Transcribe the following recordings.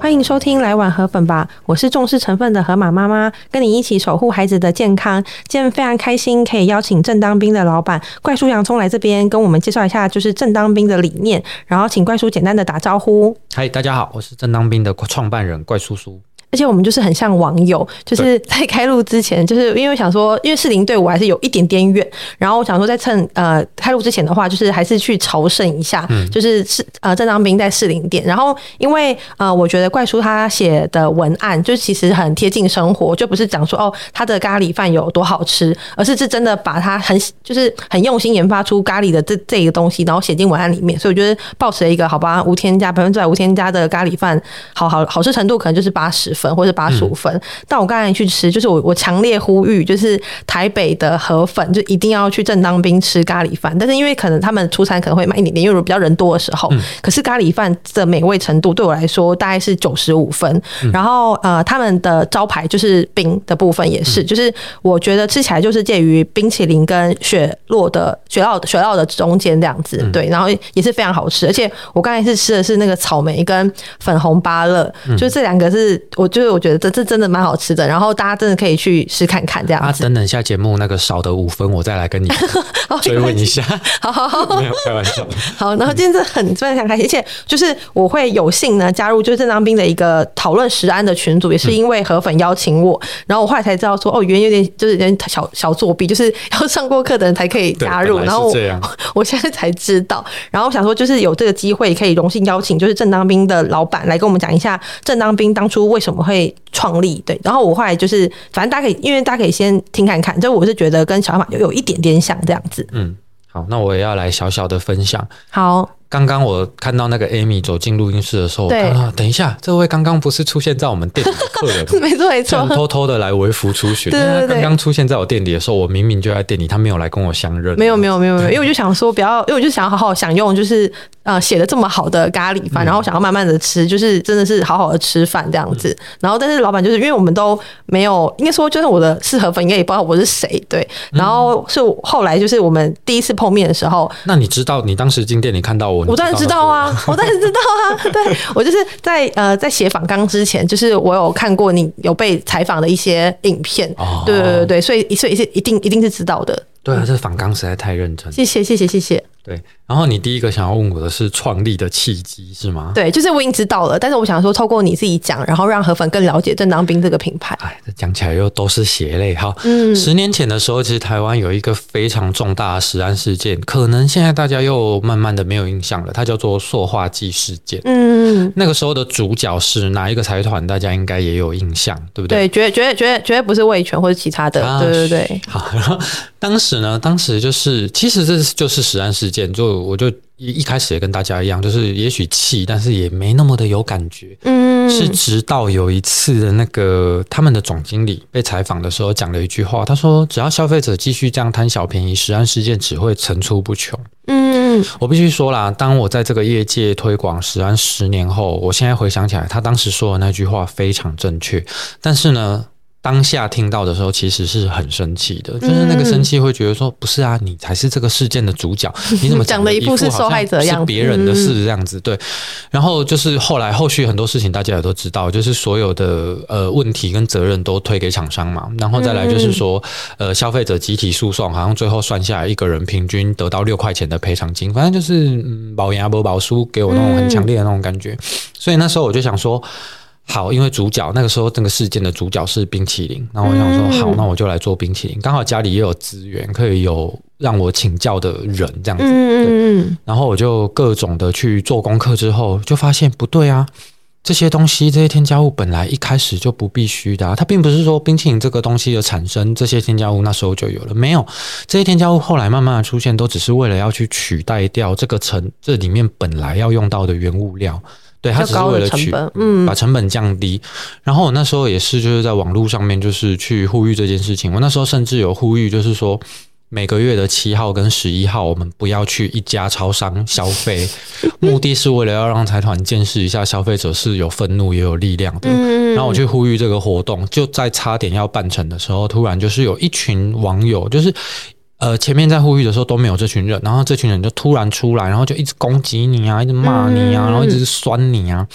欢迎收听来碗河粉吧，我是重视成分的河马妈妈，跟你一起守护孩子的健康。今天非常开心，可以邀请正当兵的老板怪叔洋葱来这边跟我们介绍一下，就是正当兵的理念。然后请怪叔简单的打招呼。嗨，大家好，我是正当兵的创办人怪叔叔。而且我们就是很像网友，就是在开录之前，就是因为想说，因为士林对我还是有一点点远，然后我想说，在趁呃开录之前的话，就是还是去朝圣一下，嗯、就是是呃郑当兵在士林店。然后因为呃我觉得怪叔他写的文案，就其实很贴近生活，就不是讲说哦他的咖喱饭有多好吃，而是是真的把他很就是很用心研发出咖喱的这这一个东西，然后写进文案里面。所以我觉得抱持了一个好吧，无添加百分之百无添加的咖喱饭，好好好吃程度可能就是八十。分或者八十五分，嗯、但我刚才去吃，就是我我强烈呼吁，就是台北的河粉就一定要去正当兵吃咖喱饭。但是因为可能他们出餐可能会慢一点点，因为比较人多的时候。嗯、可是咖喱饭的美味程度对我来说大概是九十五分。嗯、然后呃，他们的招牌就是冰的部分也是，嗯、就是我觉得吃起来就是介于冰淇淋跟雪落的雪酪雪酪的中间这样子。嗯、对，然后也是非常好吃。而且我刚才是吃的是那个草莓跟粉红芭乐，嗯、就这两个是我。就是我觉得这这真的蛮好吃的，然后大家真的可以去试看看这样子。啊，等等下节目那个少的五分，我再来跟你 追问一下。好 好好，没有开玩笑。好，然后今天真的很非常开心，而且就是我会有幸呢加入就是正当兵的一个讨论食安的群组，也是因为河粉邀请我，嗯、然后我后来才知道说哦，原来有点就是有点小小作弊，就是要上过课的人才可以加入。然后我，我现在才知道，然后我想说就是有这个机会可以荣幸邀请就是正当兵的老板来跟我们讲一下正当兵当初为什么。会创立对，然后我后来就是，反正大家可以，因为大家可以先听看看，就我是觉得跟小马有有一点点像这样子。嗯，好，那我也要来小小的分享。好。刚刚我看到那个 Amy 走进录音室的时候，我看到，等一下，这位刚刚不是出现在我们店里的客人 吗，没错没错，偷偷的来微服出巡。对对对，刚刚出现在我店里的时候，我明明就在店里，他没有来跟我相认。没有没有没有没有，因为我就想说，不要，因为我就想好好享用，就是呃写的这么好的咖喱饭，然后想要慢慢的吃，就是真的是好好的吃饭这样子。然后但是老板就是因为我们都没有，应该说就是我的四合粉应该也不知道我是谁，对。然后是后来就是我们第一次碰面的时候，那你知道你当时进店里看到我，我当然知道啊。我当然知道啊，对，我就是在呃在写访纲之前，就是我有看过你有被采访的一些影片，哦、对对对对，所以所以是一定一定是知道的。对啊，这访纲实在太认真。谢谢谢谢谢谢。对，然后你第一个想要问我的是创立的契机是吗？对，就是我已经知道了，但是我想说透过你自己讲，然后让河粉更了解正当兵这个品牌。哎，这讲起来又都是血泪哈。嗯，十年前的时候，其实台湾有一个非常重大的食安事件，可能现在大家又慢慢的没有印象了，它叫做塑化剂事件。嗯，那个时候的主角是哪一个财团？大家应该也有印象，对不对？对，绝绝绝绝对不是味全或者其他的。啊、对对对。好，然后当时呢，当时就是其实这就是食安事件，就我就。一一开始也跟大家一样，就是也许气，但是也没那么的有感觉。嗯，是直到有一次的那个他们的总经理被采访的时候讲了一句话，他说：“只要消费者继续这样贪小便宜，食安事件只会层出不穷。”嗯，我必须说啦，当我在这个业界推广食安十年后，我现在回想起来，他当时说的那句话非常正确。但是呢，当下听到的时候，其实是很生气的，就是那个生气会觉得说，不是啊，你才是这个事件的主角，你怎么讲的一副是受害者样子，别人的事这样子？对。然后就是后来后续很多事情大家也都知道，就是所有的呃问题跟责任都推给厂商嘛，然后再来就是说呃消费者集体诉讼，好像最后算下来一个人平均得到六块钱的赔偿金，反正就是嗯保赢不保输，给我那种很强烈的那种感觉。所以那时候我就想说。好，因为主角那个时候这个事件的主角是冰淇淋，然后我想说，好，那我就来做冰淇淋。刚好家里也有资源，可以有让我请教的人这样子。嗯，然后我就各种的去做功课，之后就发现不对啊，这些东西这些添加物本来一开始就不必须的啊，它并不是说冰淇淋这个东西的产生，这些添加物那时候就有了，没有这些添加物后来慢慢的出现，都只是为了要去取代掉这个成这里面本来要用到的原物料。对，它只是为了去嗯，把成本降低。然后我那时候也是就是在网络上面就是去呼吁这件事情。我那时候甚至有呼吁，就是说，每个月的七号跟十一号，我们不要去一家超商消费，目的是为了要让财团见识一下消费者是有愤怒也有力量的。然后我去呼吁这个活动，就在差点要办成的时候，突然就是有一群网友，就是呃前面在呼吁的时候都没有这群人，然后这群人就突然出来，然后就一直攻击你啊，一直骂你啊，然后一直酸你啊，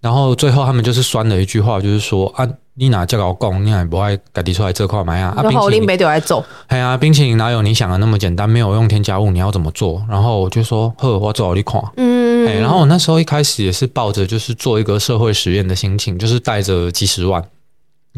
然后最后他们就是酸了一句话，就是说啊。你哪叫老公？你哪不爱赶地出来这块买啊？啊，冰淇淋没得来走。哎呀，冰淇淋哪有你想的那么简单？没有用添加物，你要怎么做？然后我就说，呵，我做好你看。嗯，哎，然后我那时候一开始也是抱着就是做一个社会实验的心情，就是带着几十万，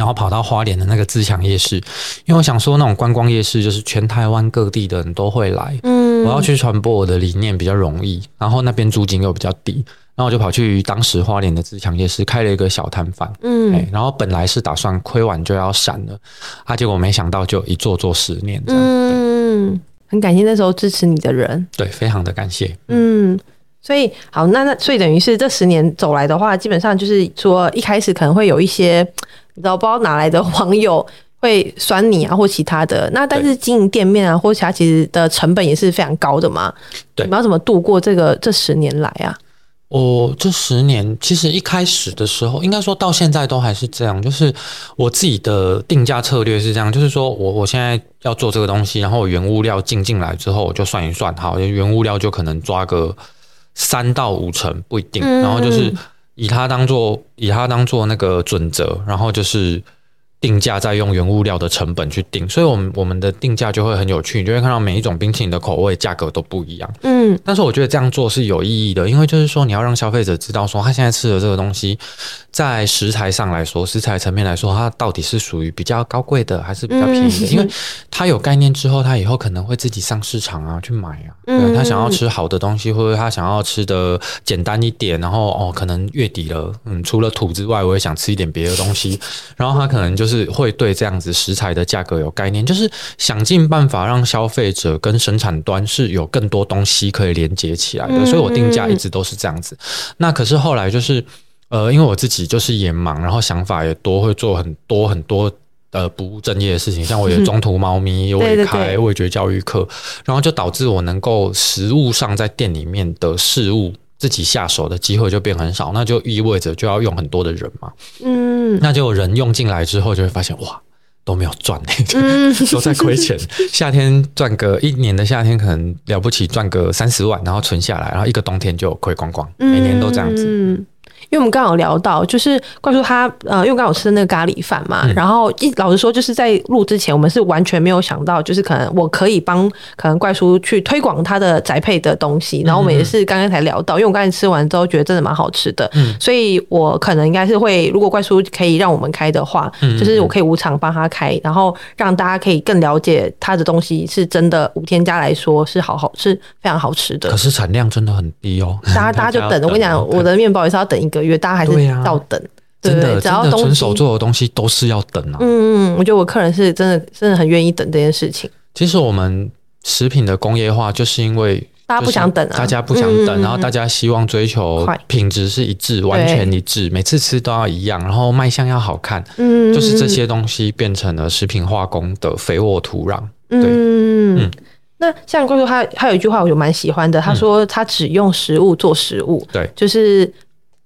然后跑到花莲的那个自强夜市，因为我想说那种观光夜市就是全台湾各地的人都会来。嗯，我要去传播我的理念比较容易，然后那边租金又比较低。然后我就跑去当时花莲的自强夜市开了一个小摊贩，嗯、欸，然后本来是打算亏完就要闪了，啊，结果没想到就一做做十年这样，嗯，很感谢那时候支持你的人，对，非常的感谢，嗯，所以好，那那所以等于是这十年走来的话，基本上就是说一开始可能会有一些你知道不知道哪来的网友会酸你啊或其他的，那但是经营店面啊或其他其实的成本也是非常高的嘛，对，你们要怎么度过这个这十年来啊？我这十年其实一开始的时候，应该说到现在都还是这样，就是我自己的定价策略是这样，就是说我我现在要做这个东西，然后我原物料进进来之后，我就算一算，好，原物料就可能抓个三到五成不一定，然后就是以它当做以它当做那个准则，然后就是。定价再用原物料的成本去定，所以我们我们的定价就会很有趣，你就会看到每一种冰淇淋的口味价格都不一样。嗯，但是我觉得这样做是有意义的，因为就是说你要让消费者知道说他现在吃的这个东西，在食材上来说，食材层面来说，它到底是属于比较高贵的还是比较便宜的？因为他有概念之后，他以后可能会自己上市场啊去买啊。对，他想要吃好的东西，或者他想要吃的简单一点，然后哦，可能月底了，嗯，除了土之外，我也想吃一点别的东西，然后他可能就是。是会对这样子食材的价格有概念，就是想尽办法让消费者跟生产端是有更多东西可以连接起来的，所以我定价一直都是这样子。那可是后来就是，呃，因为我自己就是也忙，然后想法也多，会做很多很多呃不务正业的事情，像我也 中途猫咪，我也开味觉教育课，然后就导致我能够实物上在店里面的事物。自己下手的机会就变很少，那就意味着就要用很多的人嘛。嗯，那就人用进来之后，就会发现哇，都没有赚，嗯、都在亏钱。夏天赚个一年的夏天，可能了不起赚个三十万，然后存下来，然后一个冬天就亏光光，每年都这样子。嗯因为我们刚好聊到，就是怪叔他呃，因为刚好吃的那个咖喱饭嘛，嗯、然后一老实说，就是在录之前，我们是完全没有想到，就是可能我可以帮可能怪叔去推广他的宅配的东西，然后我们也是刚刚才聊到，因为我刚才吃完之后觉得真的蛮好吃的，嗯、所以我可能应该是会，如果怪叔可以让我们开的话，嗯、就是我可以无偿帮他开，然后让大家可以更了解他的东西是真的无添加来说是好好是非常好吃的，可是产量真的很低哦，大家大家就等，我跟你讲，我的面包也是要等一个。月大家还是要等，真的，只要纯手做的东西都是要等啊。嗯嗯，我觉得我客人是真的，真的很愿意等这件事情。其实我们食品的工业化，就是因为大家不想等啊，大家不想等，然后大家希望追求品质是一致，完全一致，每次吃都要一样，然后卖相要好看，嗯，就是这些东西变成了食品化工的肥沃土壤。对，嗯。那像贵叔他他有一句话我就蛮喜欢的，他说他只用食物做食物，对，就是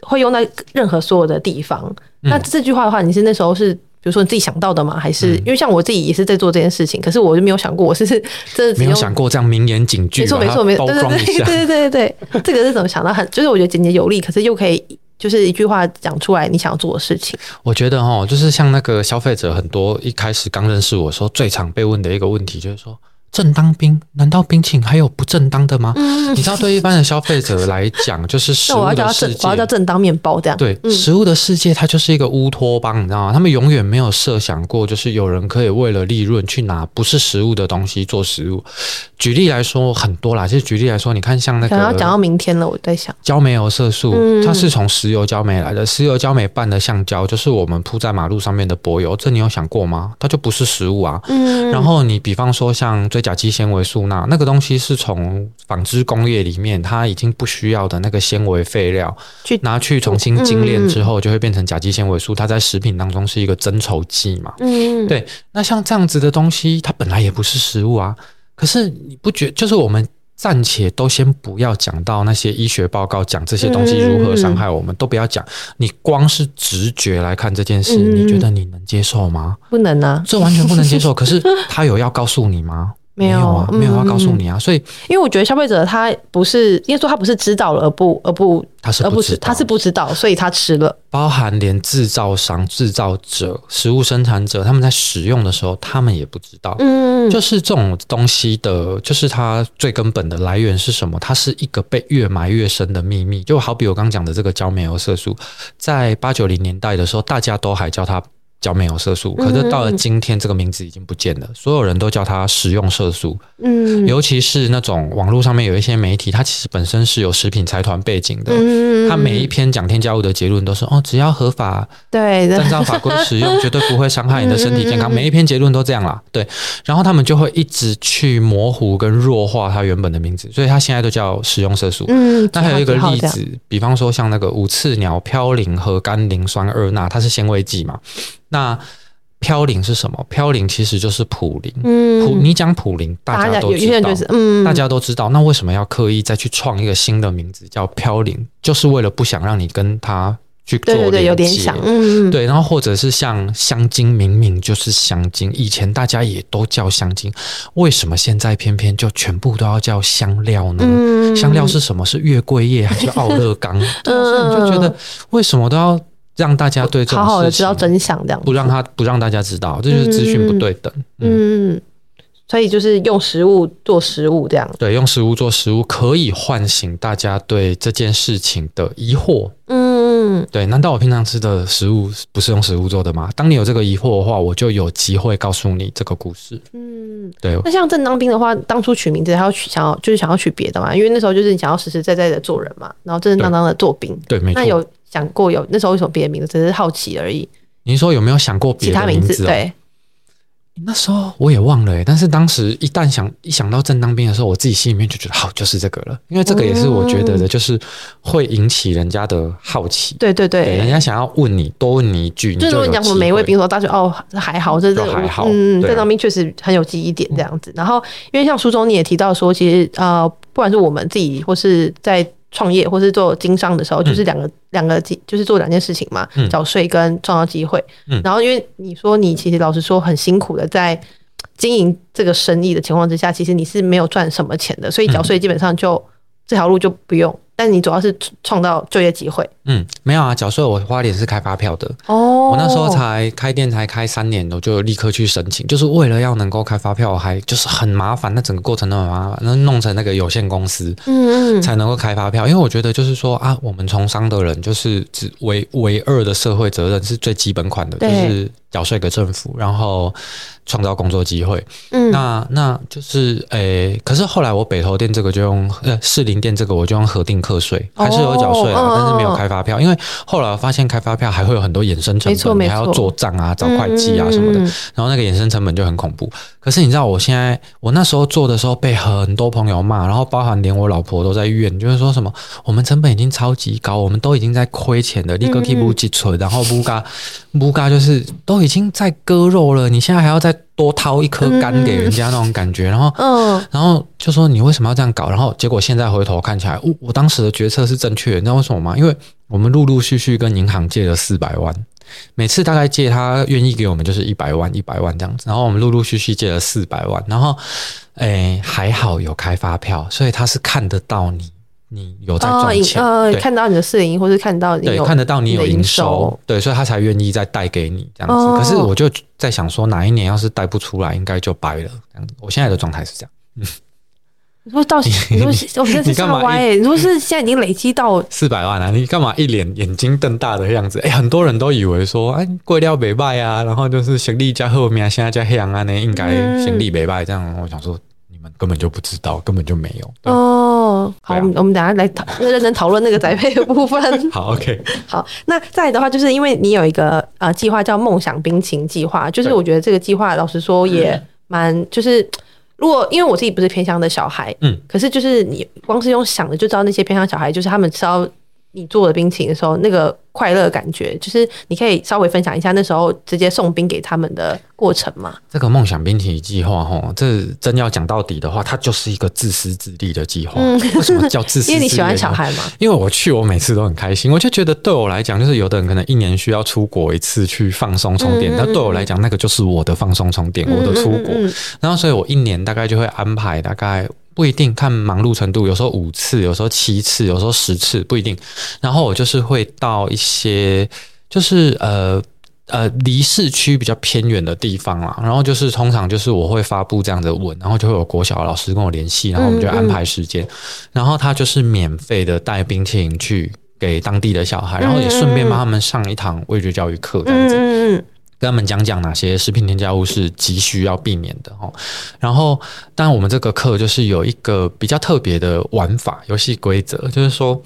会用在任何所有的地方。那这句话的话，你是那时候是比如说你自己想到的吗？还是因为像我自己也是在做这件事情，可是我就没有想过我是这没有想过这样名言警句，没错没错没错，对对对对对对对，这个是怎么想到？很就是我觉得简洁有力，可是又可以就是一句话讲出来你想要做的事情。我觉得哈，就是像那个消费者很多一开始刚认识我说，最常被问的一个问题就是说。正当冰？难道冰淇淋还有不正当的吗？嗯、你知道，对一般的消费者来讲，就是食物的世界。我要叫正当面包这样。对，嗯、食物的世界它就是一个乌托邦，你知道吗？他们永远没有设想过，就是有人可以为了利润去拿不是食物的东西做食物。举例来说，很多啦。其实举例来说，你看像那个，要讲到明天了，我在想，焦煤油色素，嗯、它是从石油焦煤来的。石油焦煤拌的橡胶，就是我们铺在马路上面的柏油。这你有想过吗？它就不是食物啊。嗯。然后你比方说像追甲基纤维素。钠那个东西是从纺织工业里面，它已经不需要的那个纤维废料，去拿去重新精炼之后，就会变成甲基纤维素。它在食品当中是一个增稠剂嘛。嗯，对。那像这样子的东西，它本来也不是食物啊。可是你不觉就是我们暂且都先不要讲到那些医学报告，讲这些东西如何伤害我们，嗯、都不要讲。你光是直觉来看这件事，嗯、你觉得你能接受吗？不能啊，这完全不能接受。可是他有要告诉你吗？没有啊，没有要告诉你啊。所以，因为我觉得消费者他不是，应该说他不是知道了而不而不。他是不知道，他是不知道，所以他吃了。包含连制造商、制造者、食物生产者，他们在使用的时候，他们也不知道。嗯，就是这种东西的，就是它最根本的来源是什么？它是一个被越埋越深的秘密。就好比我刚讲的这个焦煤油色素，在八九零年代的时候，大家都还叫它。焦煤油色素，可是到了今天，这个名字已经不见了。嗯、所有人都叫它食用色素。嗯，尤其是那种网络上面有一些媒体，它其实本身是有食品财团背景的。嗯，它每一篇讲添加物的结论都是哦，只要合法，对，按照法规使用，绝对不会伤害你的身体健康。每一篇结论都这样啦。对，然后他们就会一直去模糊跟弱化它原本的名字，所以它现在都叫食用色素。嗯，那还有一个例子，比方说像那个五次鸟嘌呤和甘磷酸二钠，它是纤维剂嘛。那飘零是什么？飘零其实就是普林。嗯，普你讲普林，大家都知道，嗯，大家都知道。那为什么要刻意再去创一个新的名字叫飘零？就是为了不想让你跟他去做。对对对，有点像，嗯，对。然后或者是像香精，明明就是香精，以前大家也都叫香精，为什么现在偏偏就全部都要叫香料呢？嗯，香料是什么？是月桂叶还是奥勒冈？嗯，所以你就觉得为什么都要？让大家对好好的知道真相，这样不让他不让大家知道，这就是资讯不对等。嗯，嗯，所以就是用食物做食物这样。对，用食物做食物可以唤醒大家对这件事情的疑惑。嗯，对。难道我平常吃的食物不是用食物做的吗？当你有这个疑惑的话，我就有机会告诉你这个故事。嗯，对。那像正当兵的话，当初取名字还要取想要就是想要取别的嘛？因为那时候就是你想要实实在在的做人嘛，然后正正当当的做兵。对，没错。那有。想过有那时候为什么别的名字，只是好奇而已。您说有没有想过别的名字？字？对，那时候我也忘了哎。但是当时一旦想一想到正当兵的时候，我自己心里面就觉得好，就是这个了。因为这个也是我觉得的，就是会引起人家的好奇。对对对，人家想要问你，多问你一句，就是说你讲什么每一位兵说大学哦还好，这这还好。嗯，正当兵确实很有记忆点这样子。然后因为像书中你也提到说，其实呃，不管是我们自己或是在。创业或是做经商的时候，就是两个两、嗯、个就是做两件事情嘛，缴税跟创造机会。嗯、然后因为你说你其实老实说很辛苦的在经营这个生意的情况之下，其实你是没有赚什么钱的，所以缴税基本上就、嗯、这条路就不用。但你主要是创造就业机会。嗯，没有啊，缴税我花莲是开发票的。哦，我那时候才开店才开三年，我就立刻去申请，就是为了要能够开发票，还就是很麻烦，那整个过程都很麻烦，那弄成那个有限公司，嗯嗯，才能够开发票。因为我觉得就是说啊，我们从商的人就是只唯唯二的社会责任是最基本款的，就是缴税给政府，然后。创造工作机会，嗯，那那就是诶、欸，可是后来我北投店这个就用呃士林店这个我就用核定课税，还是有缴税啊，哦、但是没有开发票，哦、因为后来我发现开发票还会有很多衍生成本，你还要做账啊、找会计啊什么的，嗯、然后那个衍生成本就很恐怖。可是你知道，我现在我那时候做的时候被很多朋友骂，然后包含连我老婆都在怨，就是说什么我们成本已经超级高，我们都已经在亏钱的，立刻可以不积存，然后不嘎不嘎就是都已经在割肉了，你现在还要再多掏一颗肝给人家那种感觉，然后嗯，然后就说你为什么要这样搞？然后结果现在回头看起来，我我当时的决策是正确的，你知道为什么吗？因为我们陆陆续续跟银行借了四百万。每次大概借他愿意给我们就是一百万一百万这样子，然后我们陆陆续续借了四百万，然后诶、欸、还好有开发票，所以他是看得到你你有在赚钱，呃，看到你的四零一或是看到对看得到你有营收，对，所以他才愿意再贷给你这样子。哦、可是我就在想说，哪一年要是贷不出来，应该就掰了这样子。我现在的状态是这样，嗯。你说到，你说我觉得是超歪诶。你说是现在已经累积到四百万了，你干嘛一脸眼睛瞪大的样子？哎，很多人都以为说，哎，贵料北拜啊，然后就是行李加后面，现在加黑羊啊，那应该行李北拜。这样我想说，根本就不知道，根本就没有。哦，好，我们我们等下来讨 认真讨论那个宅配的部分。好，OK。好，那再来的话，就是因为你有一个呃计划叫梦想冰情计划，就是我觉得这个计划老实说也蛮就是。如果因为我自己不是偏乡的小孩，嗯，可是就是你光是用想的就知道那些偏乡小孩，就是他们是要你做的冰淇淋的时候，那个快乐感觉，就是你可以稍微分享一下那时候直接送冰给他们的过程吗？这个梦想冰淇淋计划，哈，这真要讲到底的话，它就是一个自私自利的计划。嗯、为什么叫自私自利？因为你喜欢小孩嘛。因为我去，我每次都很开心。我就觉得对我来讲，就是有的人可能一年需要出国一次去放松充电，那、嗯、对我来讲，那个就是我的放松充电，嗯、我的出国。然后，所以我一年大概就会安排大概。不一定看忙碌程度，有时候五次，有时候七次，有时候十次，不一定。然后我就是会到一些，就是呃呃离市区比较偏远的地方啦。然后就是通常就是我会发布这样的文，然后就会有国小的老师跟我联系，然后我们就安排时间。嗯嗯，然后他就是免费的带冰淇淋去给当地的小孩，然后也顺便帮他们上一堂味觉教育课这样子。跟他们讲讲哪些食品添加物是急需要避免的哦。然后，当然我们这个课就是有一个比较特别的玩法，游戏规则就是说，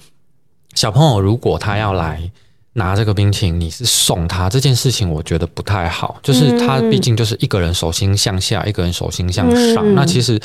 小朋友如果他要来拿这个冰淇淋，你是送他这件事情，我觉得不太好。就是他毕竟就是一个人手心向下，一个人手心向上。那其实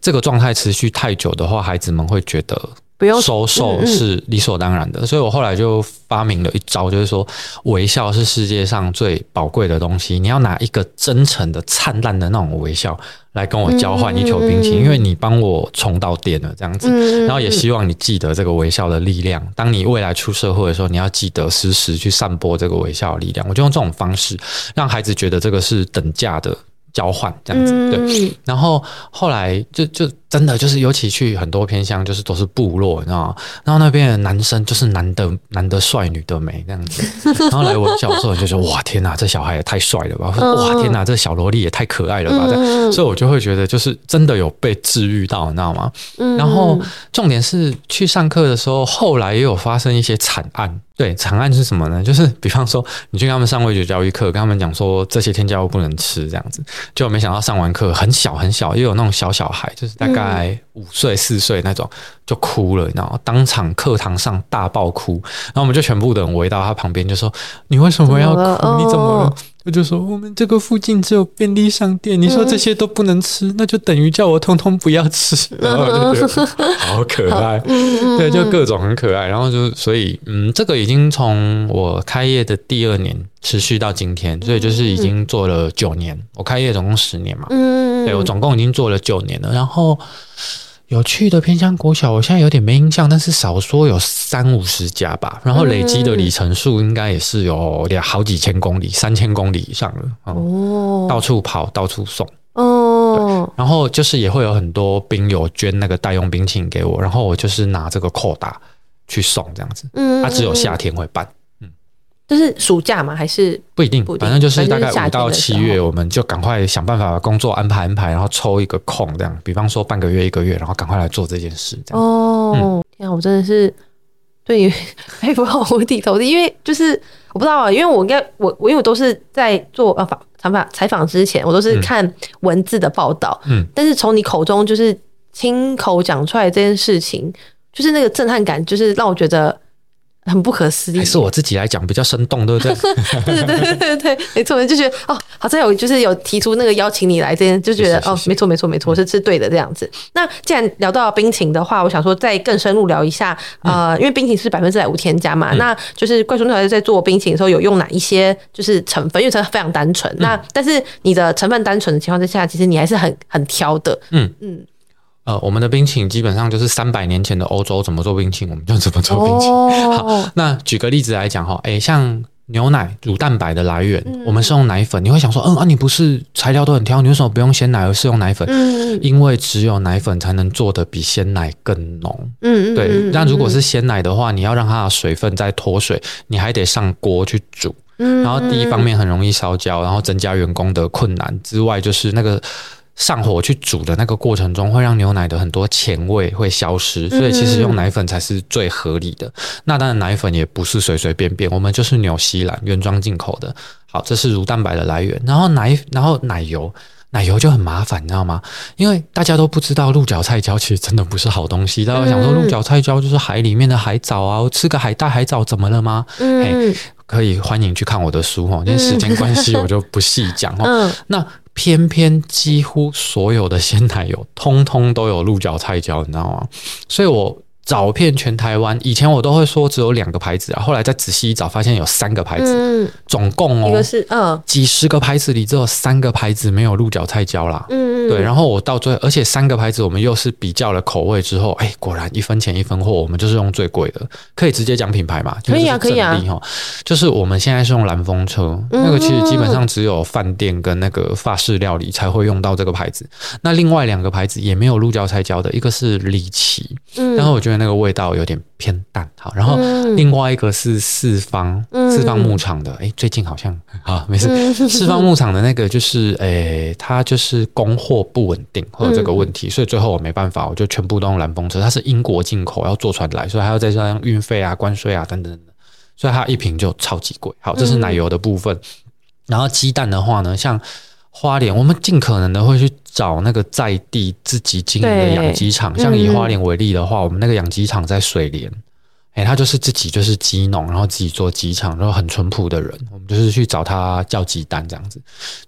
这个状态持续太久的话，孩子们会觉得。不用收受是理所当然的，嗯嗯，所以我后来就发明了一招，就是说微笑是世界上最宝贵的东西。你要拿一个真诚的、灿烂的那种微笑来跟我交换一球冰淇淋，因为你帮我充到电了，这样子。然后也希望你记得这个微笑的力量。当你未来出社会的时候，你要记得时时去散播这个微笑的力量。我就用这种方式让孩子觉得这个是等价的交换，这样子对。然后后来就就。真的就是，尤其去很多偏乡，就是都是部落，你知道吗？然后那边的男生就是男的男的帅，女的美这样子。然后来我小时候就说：“哇，天哪，这小孩也太帅了吧！”哇，天哪，这小萝莉也太可爱了吧！这样，所以我就会觉得，就是真的有被治愈到，你知道吗？然后重点是去上课的时候，后来也有发生一些惨案。对，长案是什么呢？就是 比方说，你去跟他们上味觉教育课，跟他们讲说这些添加物不能吃，这样子，就没想到上完课很小很小，又有那种小小孩，就是大概。五岁四岁那种就哭了，你知道吗？当场课堂上大爆哭，然后我们就全部的人围到他旁边，就说：“你为什么要哭？你怎么了？”我就说：“我们这个附近只有便利商店，你说这些都不能吃，那就等于叫我通通不要吃。”然后就觉得好可爱，对，就各种很可爱。然后就所以，嗯，这个已经从我开业的第二年持续到今天，所以就是已经做了九年。我开业总共十年嘛，嗯，对，我总共已经做了九年了，然后。有趣的偏乡国小，我现在有点没印象，但是少说有三五十家吧。然后累积的里程数应该也是有两好几千公里，三千公里以上了。哦，到处跑，到处送。哦，然后就是也会有很多兵友捐那个代用冰淇淋给我，然后我就是拿这个扣打去送这样子。嗯，它只有夏天会办。就是暑假嘛，还是不一定，反正就是大概五到七月，我们就赶快想办法把工作安排安排，然后抽一个空这样，比方说半个月一个月，然后赶快来做这件事。这样哦，嗯、天啊，我真的是对你佩服到五体投地，因为就是我不知道啊，因为我应该我我因为我都是在做呃访采访采访之前，我都是看文字的报道，嗯，但是从你口中就是亲口讲出来这件事情，就是那个震撼感，就是让我觉得。很不可思议，还是我自己来讲比较生动，对不对？对对对对对，没错，就觉得哦，好像有就是有提出那个邀请你来这边，就觉得哦，没错没错没错，是是对的这样子。那既然聊到冰淇淋的话，我想说再更深入聊一下，呃，因为冰淇淋是百分之百无添加嘛，那就是怪叔那在做冰淇淋的时候有用哪一些就是成分？因为它非常单纯，那但是你的成分单纯的情况之下，其实你还是很很挑的，嗯嗯。呃，我们的冰淇淋基本上就是三百年前的欧洲怎么做冰淇淋，我们就怎么做冰淇淋。Oh. 好，那举个例子来讲哈，诶，像牛奶乳蛋白的来源，嗯、我们是用奶粉。你会想说，嗯啊，你不是材料都很挑，你为什么不用鲜奶而是用奶粉？嗯、因为只有奶粉才能做得比鲜奶更浓。嗯对。那如果是鲜奶的话，你要让它的水分再脱水，你还得上锅去煮。嗯。然后第一方面很容易烧焦，然后增加员工的困难之外，就是那个。上火去煮的那个过程中，会让牛奶的很多前味会消失，所以其实用奶粉才是最合理的。那当然，奶粉也不是随随便便，我们就是纽西兰原装进口的。好，这是乳蛋白的来源。然后奶，然后奶油，奶油就很麻烦，你知道吗？因为大家都不知道鹿角菜胶其实 真的不是好东西。大家想说鹿角菜胶就是海里面的海藻啊，我吃个海带、海藻怎么了吗？嗯，可以欢迎去看我的书哦，因为时间关系 我就不细讲哦。嗯，那。偏偏几乎所有的鲜奶油，通通都有鹿角菜胶，你知道吗？所以我找遍全台湾，以前我都会说只有两个牌子啊，后来再仔细一找，发现有三个牌子，嗯、总共哦，一个是嗯，几十个牌子里只有三个牌子没有鹿角菜椒啦，嗯，对，然后我到最后，而且三个牌子我们又是比较了口味之后，哎，果然一分钱一分货，我们就是用最贵的，可以直接讲品牌嘛？可以啊，可以啊，就是我们现在是用蓝风车，嗯、那个其实基本上只有饭店跟那个法式料理才会用到这个牌子，那另外两个牌子也没有鹿角菜椒的，一个是李奇，嗯，然后我觉得。那个味道有点偏淡，好，然后另外一个是四方、嗯、四方牧场的，哎，最近好像啊没事，嗯、四方牧场的那个就是，哎，它就是供货不稳定，会有这个问题，嗯、所以最后我没办法，我就全部都用蓝风车，它是英国进口，要坐船来，所以还要再加上运费啊、关税啊等等等，所以它一瓶就超级贵。好，这是奶油的部分，嗯、然后鸡蛋的话呢，像。花莲，我们尽可能的会去找那个在地自己经营的养鸡场，像以花莲为例的话，我们那个养鸡场在水莲。哎、欸，他就是自己就是鸡农，然后自己做鸡场，然后很淳朴的人。我们就是去找他叫鸡蛋这样子，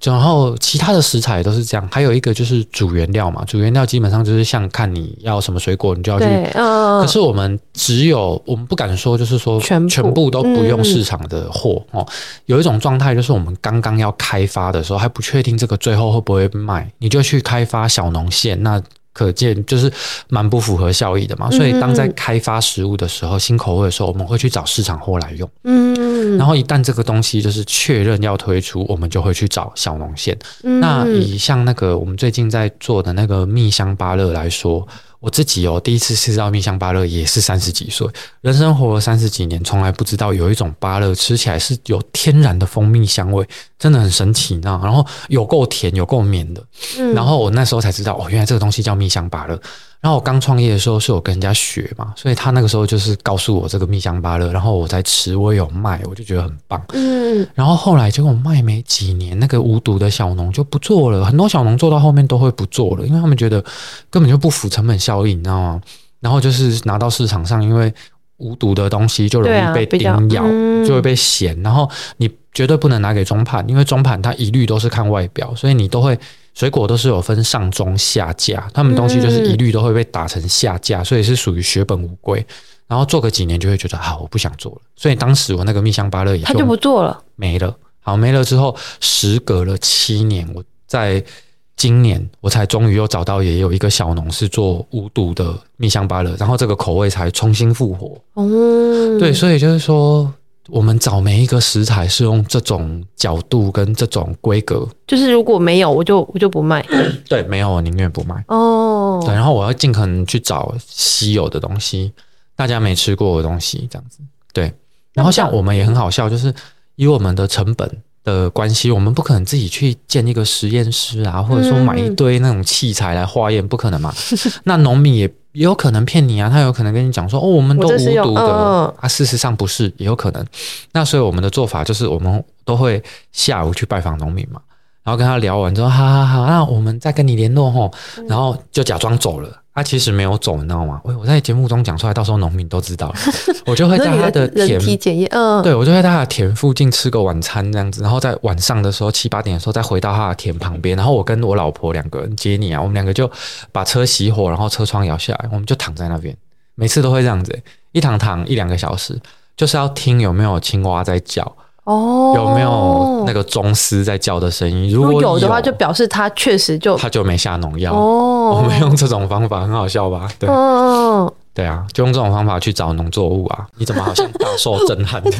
然后其他的食材都是这样。还有一个就是主原料嘛，主原料基本上就是像看你要什么水果，你就要去。嗯、可是我们只有我们不敢说，就是说全全部都不用市场的货哦。有一种状态就是我们刚刚要开发的时候还不确定这个最后会不会卖，你就去开发小农线那。可见就是蛮不符合效益的嘛，所以当在开发食物的时候，新口味的时候，我们会去找市场货来用。嗯，然后一旦这个东西就是确认要推出，我们就会去找小农线。那以像那个我们最近在做的那个蜜香芭乐来说。我自己哦，第一次吃到蜜香芭乐也是三十几岁，人生活了三十几年，从来不知道有一种芭乐吃起来是有天然的蜂蜜香味，真的很神奇，你知道？然后有够甜，有够绵的，嗯，然后我那时候才知道，哦，原来这个东西叫蜜香芭乐。然后我刚创业的时候是有跟人家学嘛，所以他那个时候就是告诉我这个蜜香芭乐，然后我在吃，我有卖，我就觉得很棒。嗯，然后后来结果卖没几年，那个无毒的小农就不做了，很多小农做到后面都会不做了，因为他们觉得根本就不符成本效益，你知道吗？然后就是拿到市场上，因为无毒的东西就容易被叮咬，就会被嫌，然后你绝对不能拿给中盘，因为中盘它一律都是看外表，所以你都会。水果都是有分上中下架，他们东西就是一律都会被打成下架，所以是属于血本无归。然后做个几年就会觉得好，我不想做了。所以当时我那个蜜香芭乐也就，他就不做了，没了。好，没了之后，时隔了七年，我在今年我才终于又找到，也有一个小农是做无毒的蜜香芭乐，然后这个口味才重新复活。嗯，对，所以就是说。我们找每一个食材是用这种角度跟这种规格，就是如果没有，我就我就不卖。对，没有我宁愿不卖。哦，对，然后我要尽可能去找稀有的东西，大家没吃过的东西，这样子。对，然后像我们也很好笑，就是以我们的成本的关系，我们不可能自己去建一个实验室啊，或者说买一堆那种器材来化验，不可能嘛。那农民也。也有可能骗你啊，他有可能跟你讲说，哦，我们都无毒的啊，事实上不是，也有可能。那所以我们的做法就是，我们都会下午去拜访农民嘛，然后跟他聊完之后，好好好，那我们再跟你联络吼，然后就假装走了。他其实没有走，你知道吗？我我在节目中讲出来，到时候农民都知道了。我就会在他的 田，嗯，对，我就会在他的田附近吃个晚餐这样子，然后在晚上的时候七八点的时候再回到他的田旁边，然后我跟我老婆两个人接你啊，我们两个就把车熄火，然后车窗摇下来，我们就躺在那边，每次都会这样子，一躺躺一两个小时，就是要听有没有青蛙在叫。哦，有没有那个钟狮在叫的声音？如果有，的话，就表示他确实就他就没下农药。哦，我们用这种方法很好笑吧？对，嗯、对啊，就用这种方法去找农作物啊！你怎么好像大受震撼？对，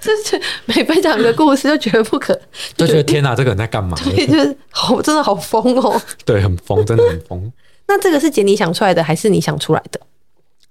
就是每分享一个故事就觉得不可，就觉得天哪，这个人在干嘛？对，就是好，真的好疯哦！对，很疯，真的很疯。那这个是杰尼想出来的，还是你想出来的？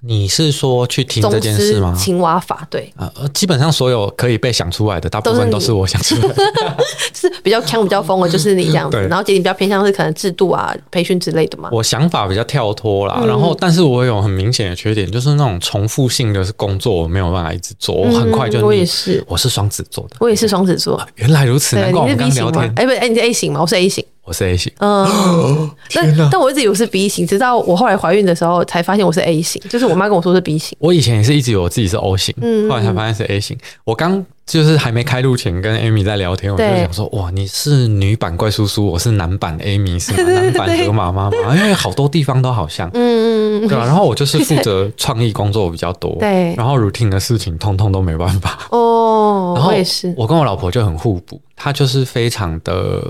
你是说去听这件事吗？青蛙法对啊，呃，基本上所有可以被想出来的，大部分都是我想出来的，是比较强、比较疯的，就是你这样子。然后姐你比较偏向是可能制度啊、培训之类的嘛。我想法比较跳脱啦，嗯、然后但是我有很明显的缺点，就是那种重复性的工作我没有办法一直做，我很快就、嗯。我也是，我是双子座的，我也是双子座。原来如此，难怪我们刚聊天。哎，不，哎，你是 A 型吗？我是 A 型。我是 A 型，嗯，但但我一直以为是 B 型，直到我后来怀孕的时候才发现我是 A 型，就是我妈跟我说是 B 型。我以前也是一直以为我自己是 O 型，嗯，后来才发现是 A 型。我刚就是还没开录前跟 Amy 在聊天，我就想说，哇，你是女版怪叔叔，我是男版 Amy，是吗？男版河马妈妈，因为好多地方都好像，嗯嗯，对吧？然后我就是负责创意工作比较多，对，然后 routine 的事情通通都没办法。哦，然后我也是，我跟我老婆就很互补，她就是非常的。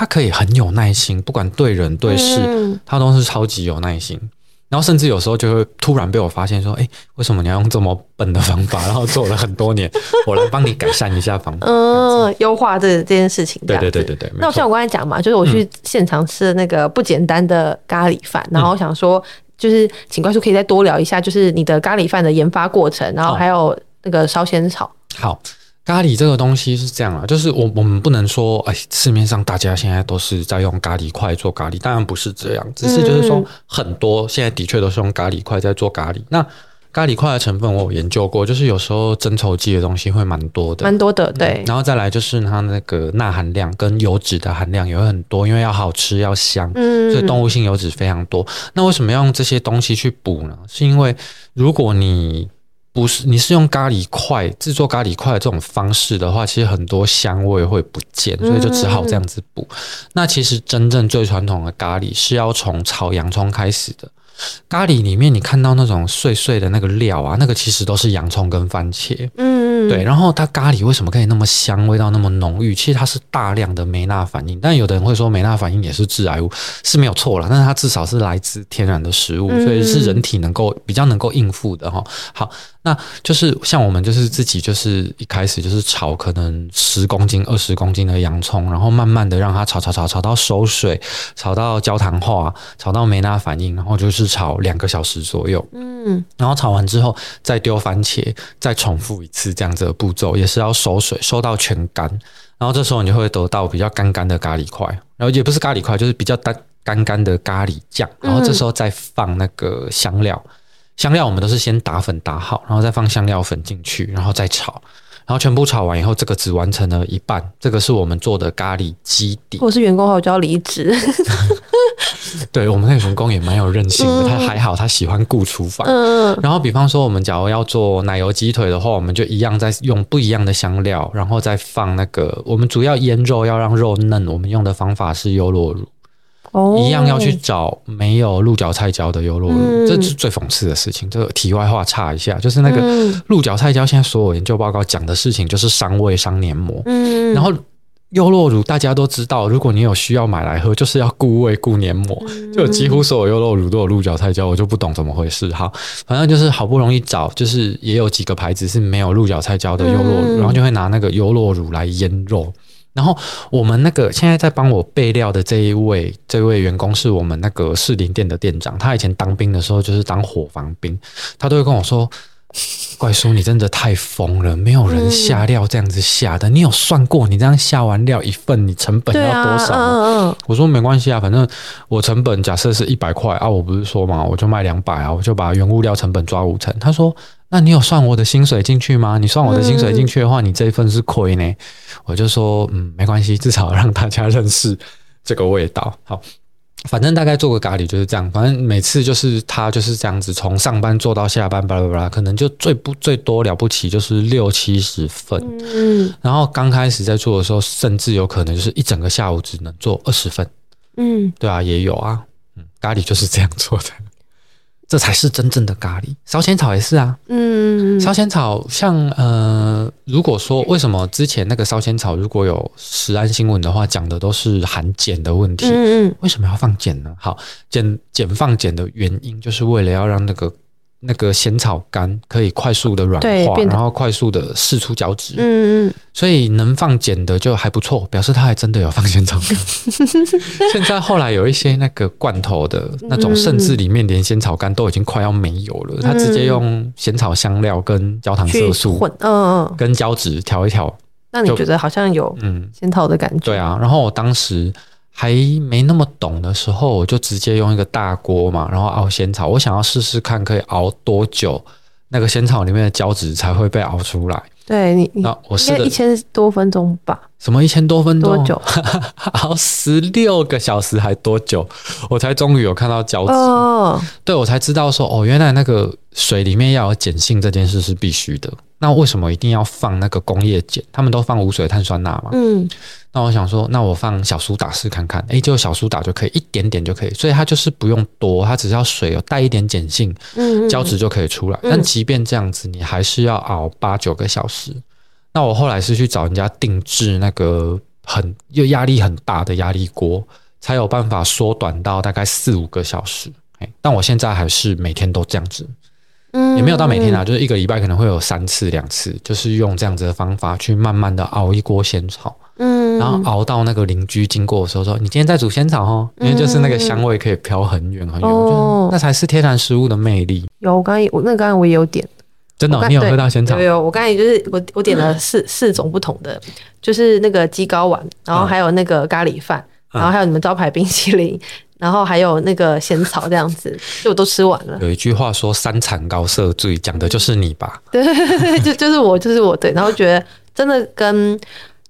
他可以很有耐心，不管对人对事，嗯、他都是超级有耐心。然后甚至有时候就会突然被我发现说：“哎，为什么你要用这么笨的方法？然后做了很多年，我来帮你改善一下方法，嗯，优化这这件事情。”对对对对对。那像我刚才讲嘛，就是我去现场吃的那个不简单的咖喱饭，嗯、然后我想说，就是请怪叔可以再多聊一下，就是你的咖喱饭的研发过程，然后还有那个烧仙草。好。咖喱这个东西是这样啊，就是我我们不能说，哎，市面上大家现在都是在用咖喱块做咖喱，当然不是这样，只是就是说很多现在的确都是用咖喱块在做咖喱。那咖喱块的成分我有研究过，就是有时候增稠剂的东西会蛮多的，蛮多的，对、嗯。然后再来就是它那个钠含量跟油脂的含量也会很多，因为要好吃要香，嗯，所以动物性油脂非常多。那为什么要用这些东西去补呢？是因为如果你不是，你是用咖喱块制作咖喱块的这种方式的话，其实很多香味会不见，所以就只好这样子补。嗯、那其实真正最传统的咖喱是要从炒洋葱开始的。咖喱里面你看到那种碎碎的那个料啊，那个其实都是洋葱跟番茄。嗯，对。然后它咖喱为什么可以那么香，味道那么浓郁？其实它是大量的梅纳反应。但有的人会说梅纳反应也是致癌物，是没有错啦。但是它至少是来自天然的食物，所以是人体能够比较能够应付的哈。好。那就是像我们就是自己就是一开始就是炒可能十公斤二十公斤的洋葱，然后慢慢的让它炒炒炒炒到收水，炒到焦糖化，炒到没那反应，然后就是炒两个小时左右。嗯，然后炒完之后再丢番茄，再重复一次这样子的步骤，也是要收水收到全干，然后这时候你就会得到比较干干的咖喱块，然后也不是咖喱块，就是比较干干干的咖喱酱，然后这时候再放那个香料。香料我们都是先打粉打好，然后再放香料粉进去，然后再炒，然后全部炒完以后，这个只完成了一半。这个是我们做的咖喱基底。我是员工后，我就要离职。对，我们那个员工也蛮有韧性的，他还好，他喜欢顾厨房。嗯。然后，比方说，我们假如要做奶油鸡腿的话，我们就一样在用不一样的香料，然后再放那个。我们主要腌肉要让肉嫩，我们用的方法是优酪乳。Oh, 一样要去找没有鹿角菜椒的优酪乳，嗯、这是最讽刺的事情。这个题外话插一下，就是那个鹿角菜椒，现在所有研究报告讲的事情就是伤胃、伤黏膜。嗯，然后优酪乳大家都知道，如果你有需要买来喝，就是要顾胃、顾黏膜。就几乎所有优酪乳都有鹿角菜椒，我就不懂怎么回事。哈，反正就是好不容易找，就是也有几个牌子是没有鹿角菜椒的优酪乳，嗯、然后就会拿那个优酪乳来腌肉。然后我们那个现在在帮我备料的这一位这位员工是我们那个士林店的店长，他以前当兵的时候就是当伙房兵，他都会跟我说：“怪叔，你真的太疯了，没有人下料这样子下的，你有算过你这样下完料一份你成本要多少吗？”我说：“没关系啊，反正我成本假设是一百块啊，我不是说嘛，我就卖两百啊，我就把原物料成本抓五成。”他说。那你有算我的薪水进去吗？你算我的薪水进去的话，你这一份是亏呢。我就说，嗯，没关系，至少让大家认识这个味道。好，反正大概做个咖喱就是这样。反正每次就是他就是这样子，从上班做到下班，巴拉巴拉，可能就最不最多了不起就是六七十份。嗯，然后刚开始在做的时候，甚至有可能就是一整个下午只能做二十份。嗯，对啊，也有啊。嗯，咖喱就是这样做的。这才是真正的咖喱，烧仙草也是啊。嗯，烧仙草像呃，如果说为什么之前那个烧仙草如果有食安新闻的话，讲的都是含碱的问题。嗯嗯，为什么要放碱呢？好，碱碱放碱的原因就是为了要让那个。那个仙草干可以快速的软化，然后快速的释出胶质。嗯嗯，所以能放碱的就还不错，表示它还真的有放仙草干。现在后来有一些那个罐头的那种，甚至里面连仙草干都已经快要没有了，它直接用仙草香料跟焦糖色素混，嗯嗯，跟胶质调一调。那你觉得好像有嗯仙草的感觉？对啊，然后我当时。还没那么懂的时候，我就直接用一个大锅嘛，然后熬仙草。我想要试试看可以熬多久，那个仙草里面的胶质才会被熬出来。对你，那我试了一千多分钟吧？什么一千多分钟？多久？熬，十六个小时还多久？我才终于有看到胶质。哦，对，我才知道说，哦，原来那个水里面要有碱性这件事是必须的。那为什么一定要放那个工业碱？他们都放无水碳酸钠嘛。嗯。那我想说，那我放小苏打试看看。诶，就小苏打就可以，一点点就可以。所以它就是不用多，它只要水有带一点碱性，嗯，胶质就可以出来。嗯、但即便这样子，你还是要熬八九个小时。那我后来是去找人家定制那个很又压力很大的压力锅，才有办法缩短到大概四五个小时。诶，但我现在还是每天都这样子。嗯，也没有到每天啊，就是一个礼拜可能会有三次两次，就是用这样子的方法去慢慢的熬一锅仙草，嗯，然后熬到那个邻居经过的时候说：“你今天在煮仙草哦。”因为就是那个香味可以飘很远很远，哦，那才是天然食物的魅力。有，我刚才我那刚才我也有点，真的，哦，你有喝到仙草？有有，我刚才就是我我点了四四种不同的，就是那个鸡睾丸，然后还有那个咖喱饭，然后还有你们招牌冰淇淋。然后还有那个仙草这样子，就我都吃完了。有一句话说“三产高色醉”，讲的就是你吧？对，就就是我，就是我。对，然后觉得真的跟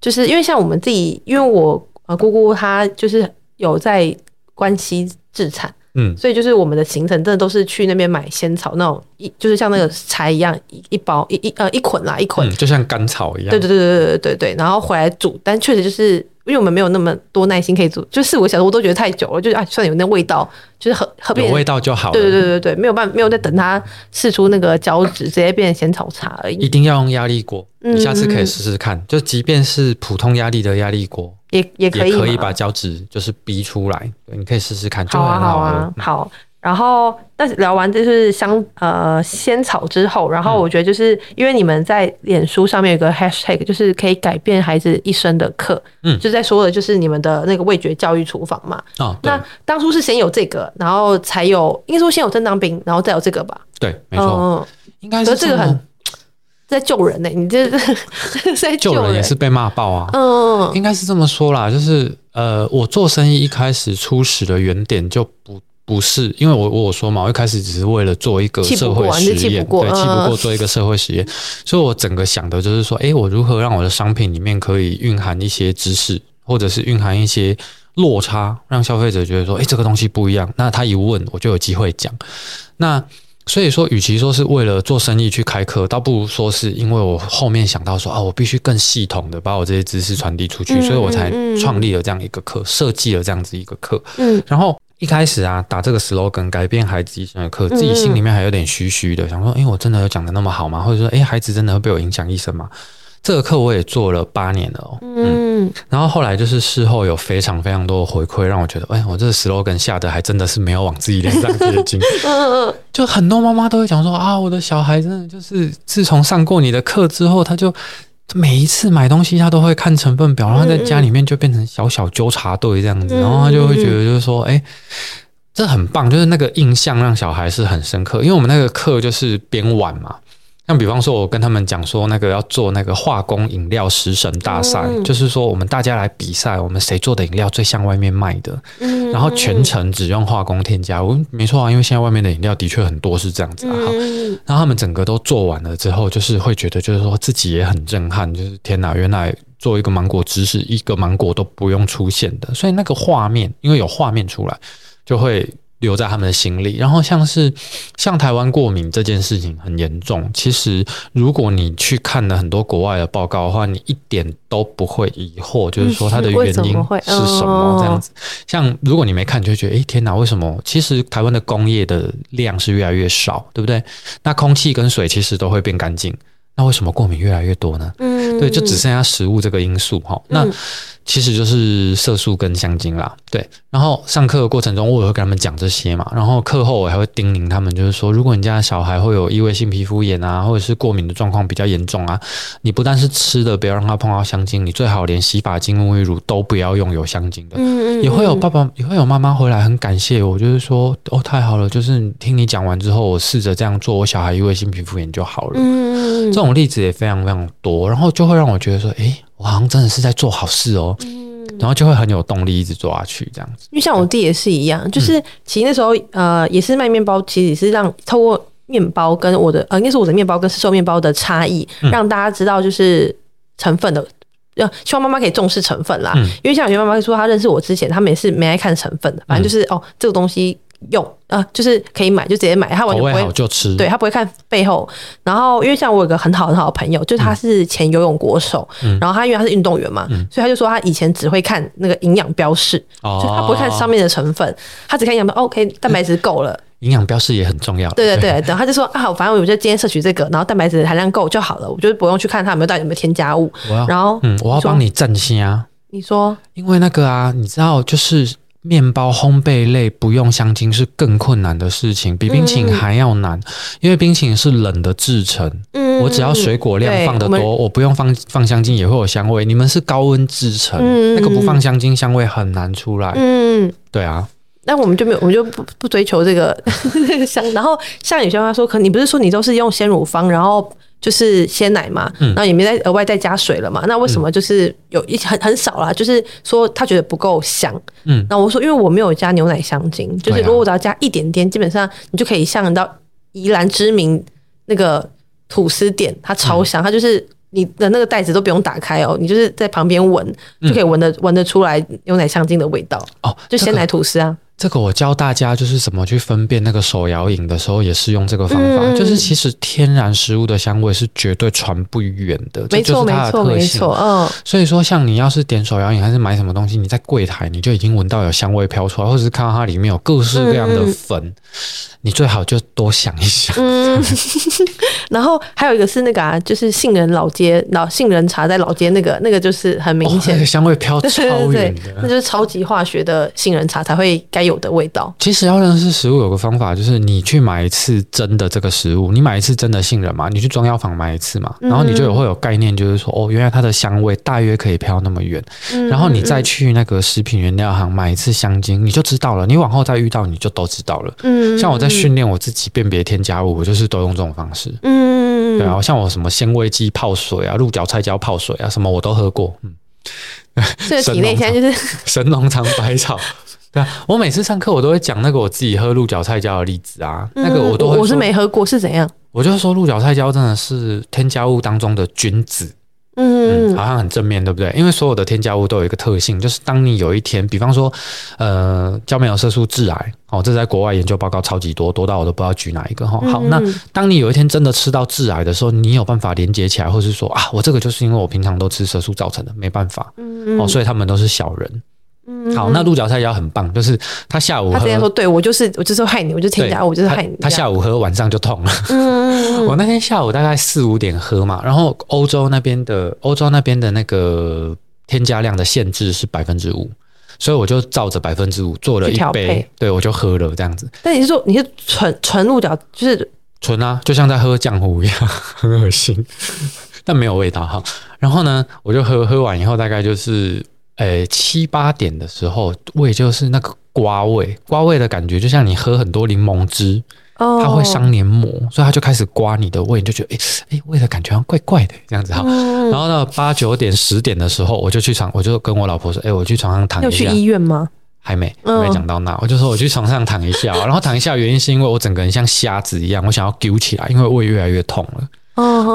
就是因为像我们自己，因为我呃姑姑她就是有在关西置产，嗯，所以就是我们的行程真的都是去那边买仙草那种一，就是像那个柴一样一一包一一呃一捆啦一捆，嗯，就像甘草一样。对对对对对对对，然后回来煮，但确实就是。因为我们没有那么多耐心可以做，就四五个小时我都觉得太久了，就是啊，算有那味道，就是很很有味道就好了。对对对对对，没有办法，没有在等它试出那个胶质，直接变成仙草茶而已。一定要用压力锅，你下次可以试试看，嗯、就即便是普通压力的压力锅，也也可以，也可以把胶质就是逼出来。你可以试试看，就很好喝。好啊，好啊，好。然后，但是聊完就是香呃仙草之后，然后我觉得就是因为你们在脸书上面有个 hashtag，就是可以改变孩子一生的课，嗯，就在说的就是你们的那个味觉教育厨房嘛。哦，那当初是先有这个，然后才有，应该说先有正当兵，然后再有这个吧？对，没错，嗯、应该是这个很在救人呢、欸。你这是 在救人，也是被骂爆啊。嗯，应该是这么说啦，就是呃，我做生意一开始初始的原点就不。不是，因为我我说嘛，我一开始只是为了做一个社会实验，对，气不过做一个社会实验，所以我整个想的就是说，诶，我如何让我的商品里面可以蕴含一些知识，或者是蕴含一些落差，让消费者觉得说，诶，这个东西不一样。那他一问，我就有机会讲。那所以说，与其说是为了做生意去开课，倒不如说是因为我后面想到说，啊，我必须更系统的把我这些知识传递出去，所以我才创立了这样一个课，设计了这样子一个课。嗯，然后。一开始啊，打这个 slogan 改变孩子一生的课，自己心里面还有点虚虚的，想说，哎，我真的有讲的那么好吗？或者说，哎，孩子真的会被我影响一生吗？这个课我也做了八年了哦，嗯，然后后来就是事后有非常非常多的回馈，让我觉得，哎，我这个 slogan 下的还真的是没有往自己脸上贴金。就很多妈妈都会讲说，啊，我的小孩真的就是自从上过你的课之后，他就。每一次买东西，他都会看成分表，然后在家里面就变成小小纠察队这样子，然后他就会觉得就是说，哎，这很棒，就是那个印象让小孩是很深刻，因为我们那个课就是编碗嘛。像比方说，我跟他们讲说，那个要做那个化工饮料食神大赛，嗯、就是说我们大家来比赛，我们谁做的饮料最像外面卖的，嗯、然后全程只用化工添加。我没错啊，因为现在外面的饮料的确很多是这样子啊。好，然后他们整个都做完了之后，就是会觉得，就是说自己也很震撼，就是天哪，原来做一个芒果汁是一个芒果都不用出现的，所以那个画面，因为有画面出来，就会。留在他们的心里，然后像是像台湾过敏这件事情很严重。其实如果你去看了很多国外的报告的话，你一点都不会疑惑，就是说它的原因是什么这样子。像如果你没看，你就会觉得诶天哪，为什么？其实台湾的工业的量是越来越少，对不对？那空气跟水其实都会变干净，那为什么过敏越来越多呢？嗯，对，就只剩下食物这个因素哈。那其实就是色素跟香精啦，对。然后上课的过程中，我也会跟他们讲这些嘛。然后课后我还会叮咛他们，就是说，如果你家的小孩会有异位性皮肤炎啊，或者是过敏的状况比较严重啊，你不但是吃的不要让他碰到香精，你最好连洗发精、沐浴乳都不要用有香精的。嗯嗯嗯。也会有爸爸，也会有妈妈回来很感谢我，就是说，哦，太好了，就是听你讲完之后，我试着这样做，我小孩异位性皮肤炎就好了。嗯嗯。这种例子也非常非常多，然后就会让我觉得说，诶。我好像真的是在做好事哦，嗯，然后就会很有动力一直做下去这样子。因为像我弟也是一样，就是其实那时候呃也是卖面包，其实也是让透过面包跟我的呃，应该是我的面包跟市售面包的差异，嗯、让大家知道就是成分的。要希望妈妈可以重视成分啦，嗯、因为像有些妈妈说，她认识我之前，她们也是没爱看成分的，反正就是、嗯、哦，这个东西用呃，就是可以买就直接买，他完全不会好就吃，对他不会看背后。然后因为像我有个很好很好的朋友，就是他是前游泳国手，嗯、然后他因为他是运动员嘛，嗯、所以他就说他以前只会看那个营养标示，他不会看上面的成分，他只看营养标，OK，蛋白质够了。嗯营养标示也很重要。对对对，然后他就说啊，反正我觉得今天摄取这个，然后蛋白质含量够就好了，我就不用去看它有没有到底有没有添加物。要然后，嗯，我要帮你振兴啊。你说，因为那个啊，你知道，就是面包烘焙类不用香精是更困难的事情，比冰淇淋还要难，嗯、因为冰淇淋是冷的制成。嗯，我只要水果量放得多，我，我不用放放香精也会有香味。你们是高温制成，嗯、那个不放香精，香味很难出来。嗯，对啊。那我们就没有，我们就不不追求 这个香。然后像有些话说，可你不是说你都是用鲜乳方，然后就是鲜奶嘛，嗯、然后也没再额外再加水了嘛？那为什么就是有一很很少啦？就是说他觉得不够香。嗯，那我说因为我没有加牛奶香精，就是如果我只要加一点点，基本上你就可以像到宜兰知名那个吐司店，它超香，嗯、它就是你的那个袋子都不用打开哦，你就是在旁边闻就可以闻得闻得出来牛奶香精的味道哦，就鲜奶吐司啊。这个我教大家就是怎么去分辨那个手摇饮的时候，也是用这个方法。嗯、就是其实天然食物的香味是绝对传不远的，没错，这就是它的特性。没错，没错，嗯。所以说，像你要是点手摇饮还是买什么东西，你在柜台你就已经闻到有香味飘出来，或者是看到它里面有各式各样的粉。嗯你最好就多想一想。嗯，然后还有一个是那个啊，就是杏仁老街老杏仁茶在老街那个那个就是很明显，哦那个、香味飘超远的，那就是超级化学的杏仁茶才会该有的味道。其实要认识食物有个方法，就是你去买一次真的这个食物，你买一次真的杏仁嘛，你去中药房买一次嘛，然后你就有会有概念，就是说哦，原来它的香味大约可以飘那么远。然后你再去那个食品原料行买一次香精，你就知道了。你往后再遇到，你就都知道了。嗯，像我在。训练我自己辨别添加物，我就是都用这种方式。嗯，对啊，像我什么鲜味剂泡水啊、鹿角菜椒泡水啊，什么我都喝过。嗯，这个体内现在就是神农尝百草。对啊，我每次上课我都会讲那个我自己喝鹿角菜胶的例子啊。嗯、那个我都会，我是没喝过，是怎样？我就是说鹿角菜胶真的是添加物当中的君子。嗯，好像很正面对不对？因为所有的添加物都有一个特性，就是当你有一天，比方说，呃，胶原色素致癌，哦，这在国外研究报告超级多，多到我都不知道举哪一个哈。好，那当你有一天真的吃到致癌的时候，你有办法连接起来，或是说啊，我这个就是因为我平常都吃色素造成的，没办法，哦，所以他们都是小人。好，那鹿角菜胶很棒，就是他下午喝，他之前说，对我就是我就是害你，我就添加，我就是害你。他下午喝，晚上就痛了。嗯，我那天下午大概四五点喝嘛，然后欧洲那边的欧洲那边的那个添加量的限制是百分之五，所以我就照着百分之五做了一杯，对我就喝了这样子。但你是说你是纯纯鹿角，就是纯啊，就像在喝浆糊一样，很恶心，但没有味道哈。然后呢，我就喝喝完以后，大概就是。诶，七八点的时候，胃就是那个刮胃，刮胃的感觉，就像你喝很多柠檬汁，它会伤黏膜，所以它就开始刮你的胃，你就觉得诶诶，胃的感觉好像怪怪的这样子哈。然后呢八九点十点的时候，我就去床，我就跟我老婆说，诶，我去床上躺一下。要去医院吗？还没，还没讲到那，我就说我去床上躺一下，然后躺一下，原因是因为我整个人像瞎子一样，我想要揪起来，因为胃越来越痛了，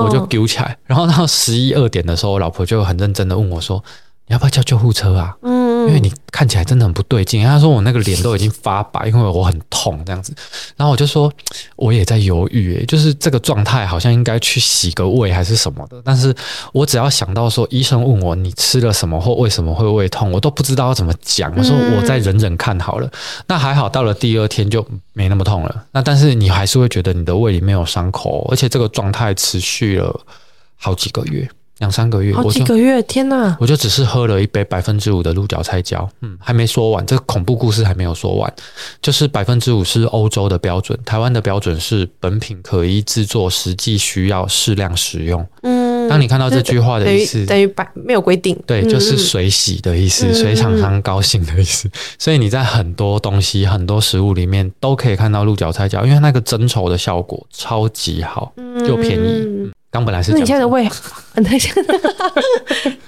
我就揪起来。然后到十一二点的时候，我老婆就很认真的问我说。你要不要叫救护车啊？嗯，因为你看起来真的很不对劲。他说我那个脸都已经发白，因为我很痛这样子。然后我就说我也在犹豫，诶，就是这个状态好像应该去洗个胃还是什么的。但是我只要想到说医生问我你吃了什么或为什么会胃痛，我都不知道要怎么讲。我说我再忍忍看好了。那还好，到了第二天就没那么痛了。那但是你还是会觉得你的胃里面有伤口，而且这个状态持续了好几个月。两三个月，好几个月，天哪！我就只是喝了一杯百分之五的鹿角菜胶，嗯，还没说完，这个恐怖故事还没有说完，就是百分之五是欧洲的标准，台湾的标准是本品可依制作，实际需要适量使用。嗯，当你看到这句话的意思，等于百没有规定，对，就是水洗的意思，水厂商高兴的意思。所以你在很多东西、很多食物里面都可以看到鹿角菜胶，因为那个增稠的效果超级好，又便宜。嗯刚本来是，那你现在的胃，在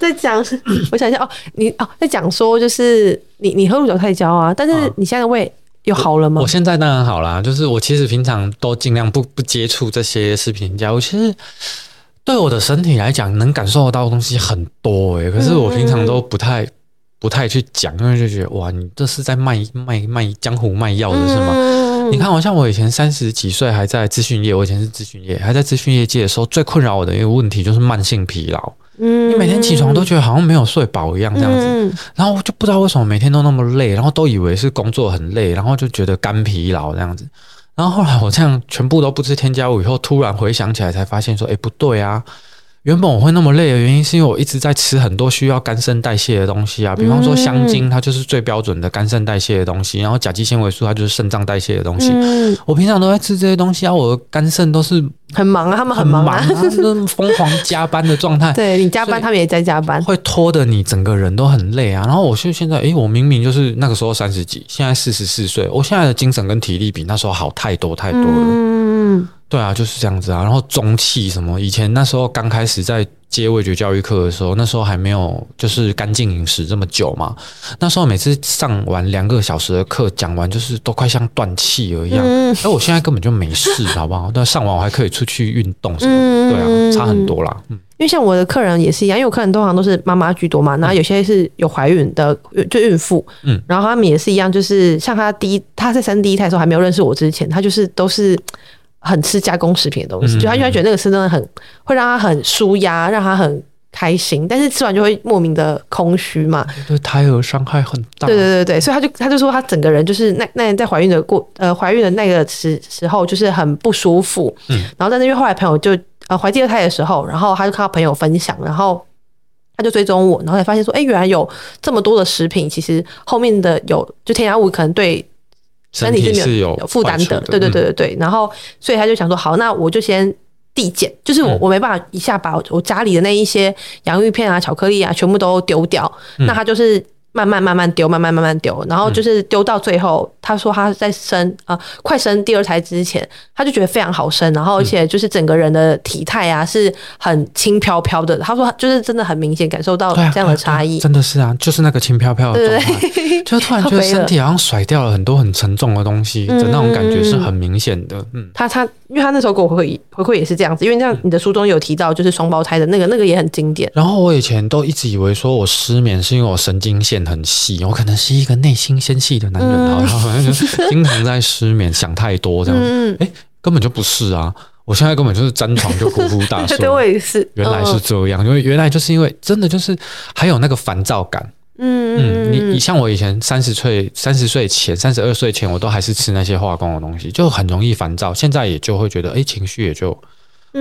在讲，我想一下哦，你哦在讲说就是你你喝鹿角菜胶啊，但是你现在的胃有好了吗？我，我现在当然好啦，就是我其实平常都尽量不不接触这些食品添加物。我其实对我的身体来讲，能感受得到的东西很多诶、欸，可是我平常都不太、嗯、不太去讲，因为就觉得哇，你这是在卖卖卖江湖卖药的是吗？嗯、你看，好像我以前三十几岁还在咨询业，我以前是咨询业，还在咨询业界的时候，最困扰我的一个问题就是慢性疲劳。嗯，你每天起床都觉得好像没有睡饱一样，这样子，嗯、然后我就不知道为什么每天都那么累，然后都以为是工作很累，然后就觉得肝疲劳这样子，然后后来我这样全部都不吃添加物以后，突然回想起来才发现说，哎，不对啊。原本我会那么累的原因，是因为我一直在吃很多需要肝肾代谢的东西啊，比方说香精，它就是最标准的肝肾代谢的东西，然后甲基纤维素，它就是肾脏代谢的东西。嗯、我平常都在吃这些东西啊，我的肝肾都是很忙啊，他们很忙啊，都疯狂加班的状态。对，你加班，他们也在加班，会拖得你整个人都很累啊。然后我就现在，诶，我明明就是那个时候三十几，现在四十四岁，我现在的精神跟体力比那时候好太多太多了。嗯。对啊，就是这样子啊。然后中气什么，以前那时候刚开始在接味觉教育课的时候，那时候还没有就是干净饮食这么久嘛。那时候每次上完两个小时的课，讲完就是都快像断气了一样。嗯，而我现在根本就没事，好不好？但上完我还可以出去运动什么的。对啊，差很多啦。嗯，因为像我的客人也是一样，因为我客人通常都是妈妈居多嘛，然后有些是有怀孕的，就孕妇。嗯，然后他们也是一样，就是像他第一，他在生第一胎的时候还没有认识我之前，他就是都是。很吃加工食品的东西，就他因为觉得那个是真的很会让他很舒压，让他很开心，但是吃完就会莫名的空虚嘛。对胎儿伤害很大。对对对对，所以他就他就说他整个人就是那那在怀孕的过呃怀孕的那个时时候就是很不舒服。嗯。然后但是因为后来朋友就呃怀第二胎的时候，然后他就看到朋友分享，然后他就追踪我，然后才发现说，哎，原来有这么多的食品，其实后面的有就添加物可能对。身体是没有有负担的，对对对对对。然后，所以他就想说，好，那我就先递减，就是我我没办法一下把我家里的那一些洋芋片啊、巧克力啊全部都丢掉，那他就是。慢慢慢慢丢，慢慢慢慢丢，然后就是丢到最后，嗯、他说他在生啊、呃，快生第二胎之前，他就觉得非常好生，然后而且就是整个人的体态啊是很轻飘飘的。他说就是真的很明显感受到这样的差异，真的是啊，就是那个轻飘飘的状态，就突然觉得身体好像甩掉了很多很沉重的东西的那种感觉是很明显的。嗯，他他因为他那时候给我回馈回馈也是这样子，因为像你的书中有提到就是双胞胎的那个那个也很经典。然后我以前都一直以为说我失眠是因为我神经线。很细，我可能是一个内心纤细的男人，然后就经常在失眠，想太多这样子。哎，根本就不是啊！我现在根本就是沾床就呼呼大睡。对，我也是。原来是这样，因为原来就是因为真的就是还有那个烦躁感。嗯嗯，你你像我以前三十岁、三十岁前、三十二岁前，我都还是吃那些化工的东西，就很容易烦躁。现在也就会觉得，哎，情绪也就。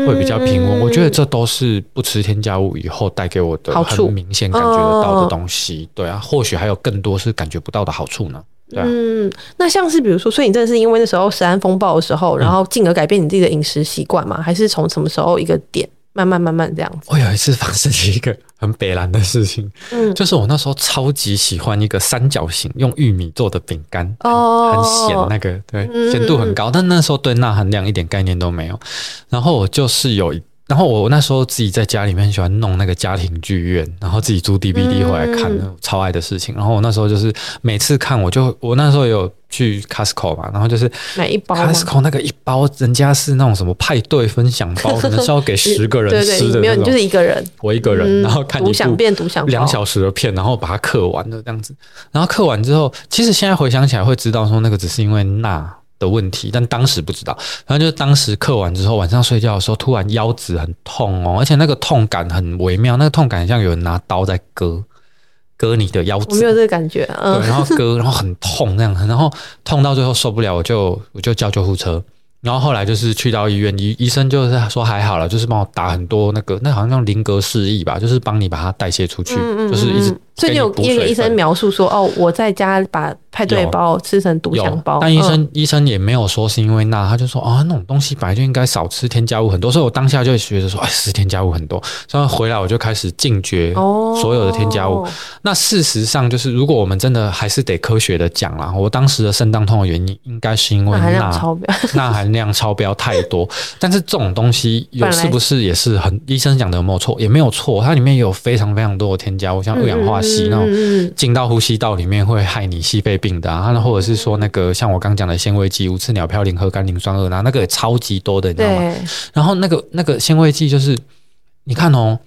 会比较平稳，嗯、我觉得这都是不吃添加物以后带给我的很明显感觉得到的东西。对啊，或许还有更多是感觉不到的好处呢。对啊，嗯，那像是比如说，所以你真的是因为那时候食安风暴的时候，然后进而改变你自己的饮食习惯吗？还是从什么时候一个点？慢慢慢慢这样子。我有一次发生一个很北蓝的事情，嗯，就是我那时候超级喜欢一个三角形用玉米做的饼干，哦，很咸那个，对，咸度很高，但那时候对钠含量一点概念都没有。然后我就是有一。然后我那时候自己在家里面喜欢弄那个家庭剧院，然后自己租 DVD 回来看，嗯、超爱的事情。然后我那时候就是每次看，我就我那时候有去 Costco 嘛，然后就是买一包 Costco 那个一包，人家是那种什么派对分享包，可能是要给十个人吃的那种。没有，你就是一个人，我一个人，然后看独享片，独享两小时的片，然后把它刻完的这样子。然后刻完之后，其实现在回想起来会知道说那个只是因为钠。的问题，但当时不知道。然后就是当时刻完之后，晚上睡觉的时候，突然腰子很痛哦，而且那个痛感很微妙，那个痛感像有人拿刀在割割你的腰子。我没有这个感觉，嗯，对，然后割，然后很痛那样，然后痛到最后受不了，我就我就叫救护车。然后后来就是去到医院，医医生就是说还好了，就是帮我打很多那个，那好像叫林格示意吧，就是帮你把它代谢出去，嗯嗯嗯，就是一直。所以你有因为医生描述说，哦，我在家把派对包吃成独享包，但医生、嗯、医生也没有说是因为那，他就说啊、哦，那种东西本来就应该少吃，添加物很多，所以我当下就觉得说，哎，是添加物很多，所以回来我就开始禁绝所有的添加物。哦、那事实上就是，如果我们真的还是得科学的讲啦，我当时的肾脏痛的原因应该是因为钠，钠含含量超标太多。但是这种东西有是不是也是很医生讲的有没有错？也没有错，它里面有非常非常多的添加物，像二氧化矽那种进到呼吸道里面会害你矽肺病的啊，或者是说那个像我刚讲的纤维剂，无刺鸟嘌呤、和甘磷酸二钠，那个也超级多的，你知道吗？然后那个那个纤维剂就是你看哦，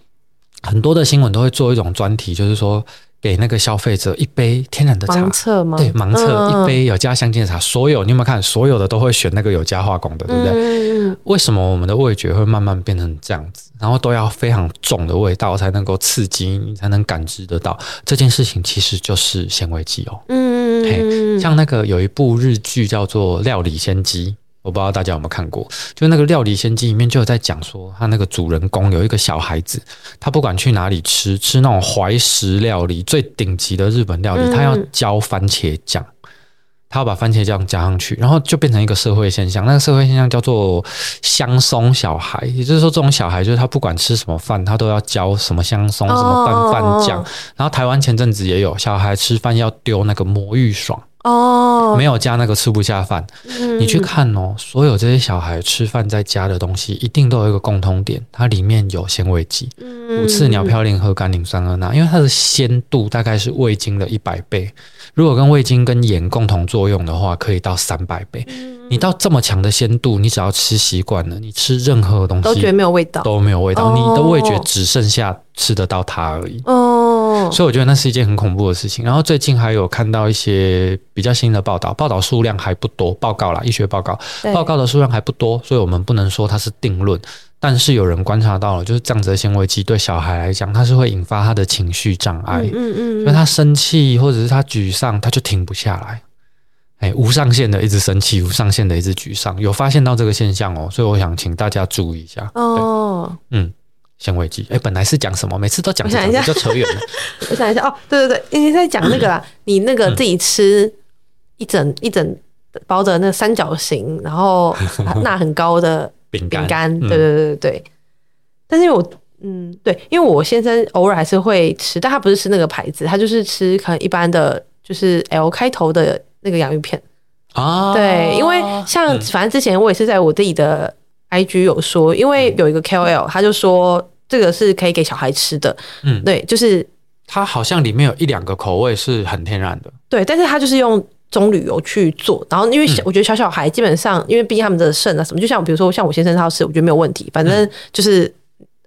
很多的新闻都会做一种专题，就是说。给那个消费者一杯天然的茶，盲测吗？对，盲测、嗯、一杯有加香精的茶，所有你有没有看？所有的都会选那个有加化工的，对不对？嗯、为什么我们的味觉会慢慢变成这样子？然后都要非常重的味道才能够刺激你，才能感知得到这件事情，其实就是纤维剂哦。嗯，嘿，像那个有一部日剧叫做《料理仙姬》。我不知道大家有没有看过，就那个《料理仙姬》里面就有在讲说，他那个主人公有一个小孩子，他不管去哪里吃，吃那种怀石料理最顶级的日本料理，他要浇番茄酱，他要把番茄酱加上去，然后就变成一个社会现象。那个社会现象叫做香松小孩，也就是说，这种小孩就是他不管吃什么饭，他都要浇什么香松、什么拌饭酱。然后台湾前阵子也有小孩吃饭要丢那个魔芋爽。哦，没有加那个吃不下饭。嗯、你去看哦，所有这些小孩吃饭在加的东西，一定都有一个共通点，它里面有纤维剂，五次鸟嘌呤和甘磷酸二钠，因为它的鲜度大概是味精的一百倍，如果跟味精跟盐共同作用的话，可以到三百倍。你到这么强的鲜度，你只要吃习惯了，你吃任何东西都觉得没有味道，都没有味道，哦、你的味觉只剩下吃得到它而已。哦，所以我觉得那是一件很恐怖的事情。然后最近还有看到一些比较新的报道，报道数量还不多，报告啦，医学报告，报告的数量还不多，所以我们不能说它是定论。但是有人观察到了，就是这样子的纤维剂对小孩来讲，它是会引发他的情绪障碍。嗯嗯，嗯，因为他生气或者是他沮丧，他就停不下来。哎，无上限的一直生气，无上限的一直沮丧，有发现到这个现象哦，所以我想请大家注意一下。哦，嗯，纤维剂，哎，本来是讲什么？每次都讲，想一下就扯远了。我想一下，哦，对对对，你在讲那个啦，你那个自己吃一整一整包的那三角形，然后 钠很高的饼干，饼干，对对对对对。但是因为我，嗯，对，因为我先生偶尔还是会吃，但他不是吃那个牌子，他就是吃可能一般的，就是 L 开头的。那个洋芋片啊，对，因为像反正之前我也是在我自己的 IG 有说，因为有一个 KOL 他就说这个是可以给小孩吃的，嗯，对，就是它好像里面有一两个口味是很天然的，对，但是它就是用棕榈油去做，然后因为我觉得小小孩基本上，因为毕竟他们的肾啊什么，就像比如说像我先生他要吃，我觉得没有问题，反正就是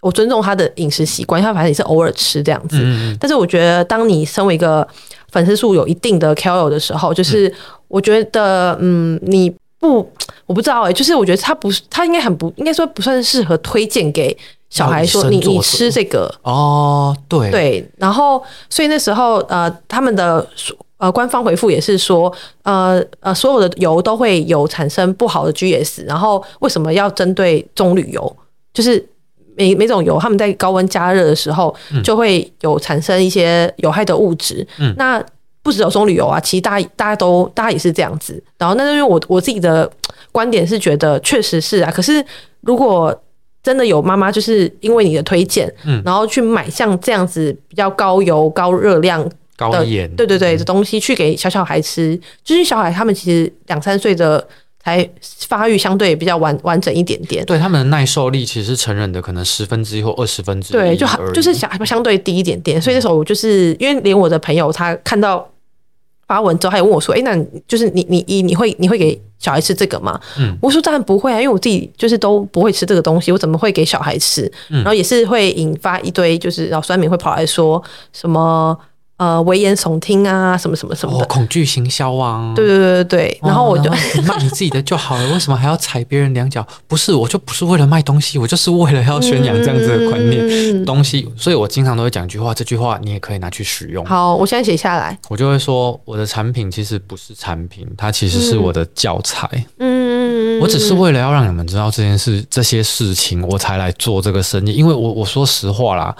我尊重他的饮食习惯，他反正也是偶尔吃这样子，嗯，但是我觉得当你身为一个粉丝数有一定的 KOL 的时候，就是我觉得，嗯，你不，我不知道哎、欸，就是我觉得他不是，他应该很不，应该说不算是适合推荐给小孩说你你吃这个。哦，对。对，然后所以那时候呃，他们的呃官方回复也是说，呃呃，所有的油都会有产生不好的 GS，然后为什么要针对棕榈油？就是每每种油，他们在高温加热的时候，就会有产生一些有害的物质。嗯，那不只有棕榈油啊，其实大家大家都大家也是这样子。然后，那因为我我自己的观点是觉得确实是啊。可是如果真的有妈妈就是因为你的推荐，嗯，然后去买像这样子比较高油、高热量、高盐，对对对的东西去给小小孩吃，就是小孩他们其实两三岁的。才发育相对比较完完整一点点，对他们的耐受力其实是成人的可能十分之一或二十分之一，对，就很就是相相对低一点点。所以那时候我就是因为连我的朋友他看到发文之后，他也问我说：“哎、欸，那就是你你你你会你会给小孩吃这个吗？”嗯，我说当然不会啊，因为我自己就是都不会吃这个东西，我怎么会给小孩吃？然后也是会引发一堆就是然后酸民会跑来说什么。呃，危言耸听啊，什么什么什么的，哦、恐惧行销啊，对对对对对。然后我就卖你自己的就好了，为什么还要踩别人两脚？不是，我就不是为了卖东西，我就是为了要宣扬这样子的观念、嗯、东西。所以我经常都会讲一句话，这句话你也可以拿去使用。好，我现在写下来。我就会说，我的产品其实不是产品，它其实是我的教材。嗯，我只是为了要让你们知道这件事、这些事情，我才来做这个生意。因为我我说实话啦。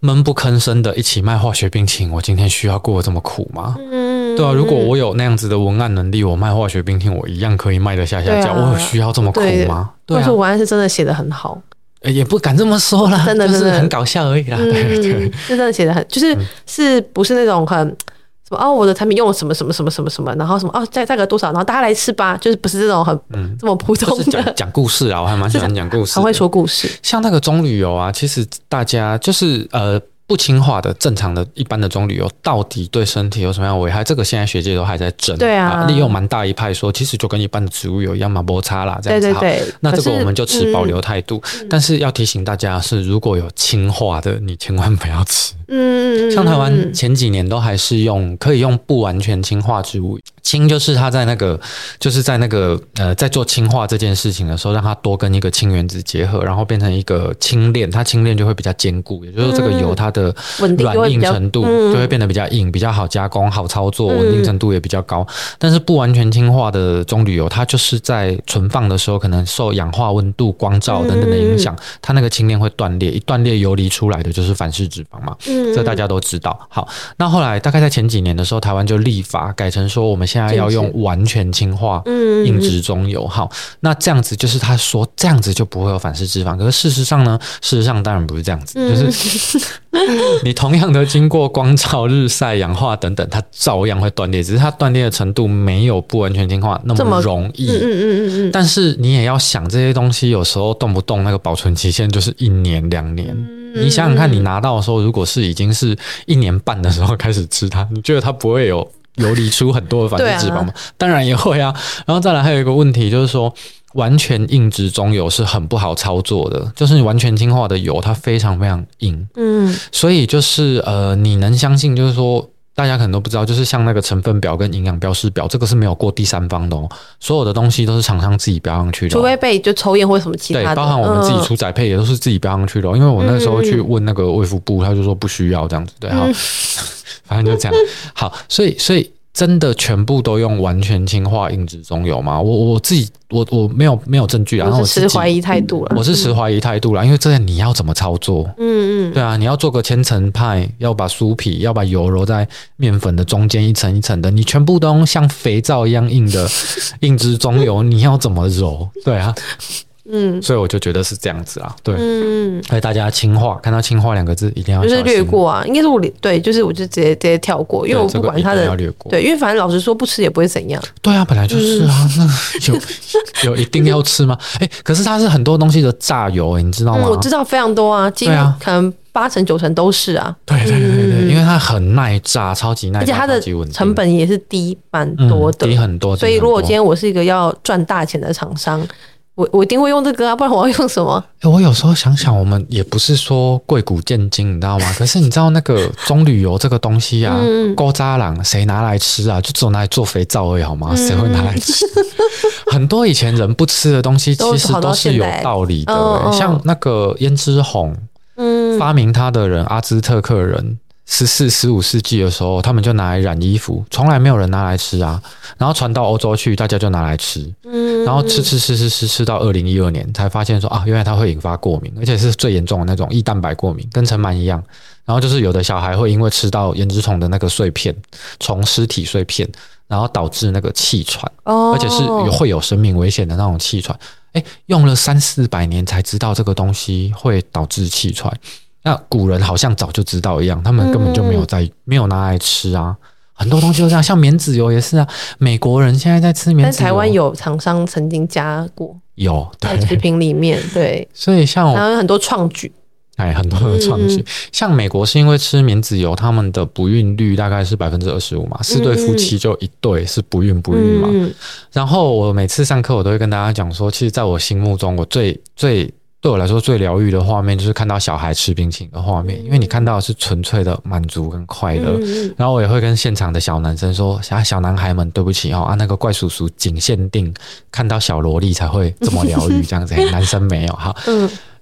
闷不吭声的一起卖化学冰淇淋，我今天需要过得这么苦吗？嗯，对啊，如果我有那样子的文案能力，我卖化学冰淇淋，我一样可以卖得下下脚。啊、我有需要这么苦吗？对，但是文案是真的写得很好，也不敢这么说啦，真的，是很搞笑而已啦。对对，是真的写得很，就是是不是那种很。什么哦，我的产品用了什么什么什么什么什么，然后什么哦，价价格多少，然后大家来吃吧，就是不是这种很、嗯、这么普通的讲讲故事啊，我还蛮喜欢讲故事，很会说故事。像那个棕榈油啊，其实大家就是呃。不氢化的正常的一般的棕榈油到底对身体有什么样的危害？这个现在学界都还在争。对啊，利用蛮大一派说，其实就跟一般的植物油一样嘛，摩擦啦这样子。对对对。那这个我们就持保留态度。嗯、但是要提醒大家是，如果有氢化的，你千万不要吃。嗯。像台湾前几年都还是用可以用不完全氢化植物。氢就是它在那个就是在那个呃在做氢化这件事情的时候，让它多跟一个氢原子结合，然后变成一个氢链，它氢链就会比较坚固。也就是说，这个油它的软硬程度就会变得比较硬，比较好加工、好操作，稳定程度也比较高。但是不完全氢化的棕榈油，它就是在存放的时候，可能受氧化温度、光照等等的影响，它那个氢链会断裂，一断裂游离出来的就是反式脂肪嘛。这大家都知道。好，那后来大概在前几年的时候，台湾就立法改成说，我们现在要用完全氢化硬质棕油。好，那这样子就是他说这样子就不会有反式脂肪。可是事实上呢？事实上当然不是这样子，就是。你同样的经过光照、日晒、氧化等等，它照样会断裂，只是它断裂的程度没有不完全氢化那么容易。嗯嗯嗯嗯。但是你也要想，这些东西有时候动不动那个保存期限就是一年两年。你想想看，你拿到的时候，如果是已经是一年半的时候开始吃它，你觉得它不会有游离出很多的反式脂肪吗？当然也会啊。然后再来还有一个问题就是说。完全硬质中油是很不好操作的，就是你完全氢化的油，它非常非常硬。嗯，所以就是呃，你能相信，就是说大家可能都不知道，就是像那个成分表跟营养标示表，这个是没有过第三方的哦，所有的东西都是厂商自己标上去的，除非被就抽烟或什么其他的，对，包含我们自己出宅配也都是自己标上去的。因为我那时候去问那个卫福部，他就说不需要这样子，对哈，反正就这样。好，所以所以。真的全部都用完全氢化硬质棕油吗？我我自己我我没有没有证据啊，然后我持怀疑态度了。我是持怀疑态度了，因为这样你要怎么操作？嗯嗯，对啊，你要做个千层派，要把酥皮要把油揉在面粉的中间一层一层的，你全部都用像肥皂一样硬的 硬质棕油，你要怎么揉？对啊。嗯，所以我就觉得是这样子啊，对，嗯，所以大家轻化看到轻化两个字一定要就是略过啊，应该是我对，就是我就直接直接跳过，因为我不管它的，对，因为反正老实说不吃也不会怎样。对啊，本来就是啊，那有 有一定要吃吗？哎，可是它是很多东西的榨油，你知道吗？我知道非常多啊，几乎可能八成九成都是啊。对对对对，因为它很耐榨，超级耐榨，而且它的成本也是低蛮多的，低很多。所以如果今天我是一个要赚大钱的厂商。我我一定会用这个啊，不然我要用什么？欸、我有时候想想，我们也不是说贵古贱今，你知道吗？可是你知道那个 棕榈油这个东西啊，古早人谁拿来吃啊？就只有拿来做肥皂而已，好吗？谁会拿来吃？很多以前人不吃的东西，其实都是有道理的、欸。像那个胭脂红，嗯，发明它的人阿兹特克人。十四、十五世纪的时候，他们就拿来染衣服，从来没有人拿来吃啊。然后传到欧洲去，大家就拿来吃。嗯，然后吃吃吃吃吃吃到二零一二年，才发现说啊，原来它会引发过敏，而且是最严重的那种异蛋白过敏，跟尘螨一样。然后就是有的小孩会因为吃到胭脂虫的那个碎片，虫尸体碎片，然后导致那个气喘，而且是有会有生命危险的那种气喘。哎，用了三四百年才知道这个东西会导致气喘。那古人好像早就知道一样，他们根本就没有在、嗯、没有拿来吃啊。很多东西都这样，像棉籽油也是啊。美国人现在在吃棉籽油，但台湾有厂商曾经加过，有对在食品里面对。所以像然后很多创举，哎，很多的创举。嗯、像美国是因为吃棉籽油，他们的不孕率大概是百分之二十五嘛，四对夫妻就一对是不孕不育嘛。嗯、然后我每次上课，我都会跟大家讲说，其实在我心目中，我最最。对我来说最疗愈的画面就是看到小孩吃冰淇淋的画面，因为你看到的是纯粹的满足跟快乐。然后我也会跟现场的小男生说：“小小男孩们，对不起哦，啊那个怪叔叔仅限定看到小萝莉才会这么疗愈，这样子，男生没有哈。”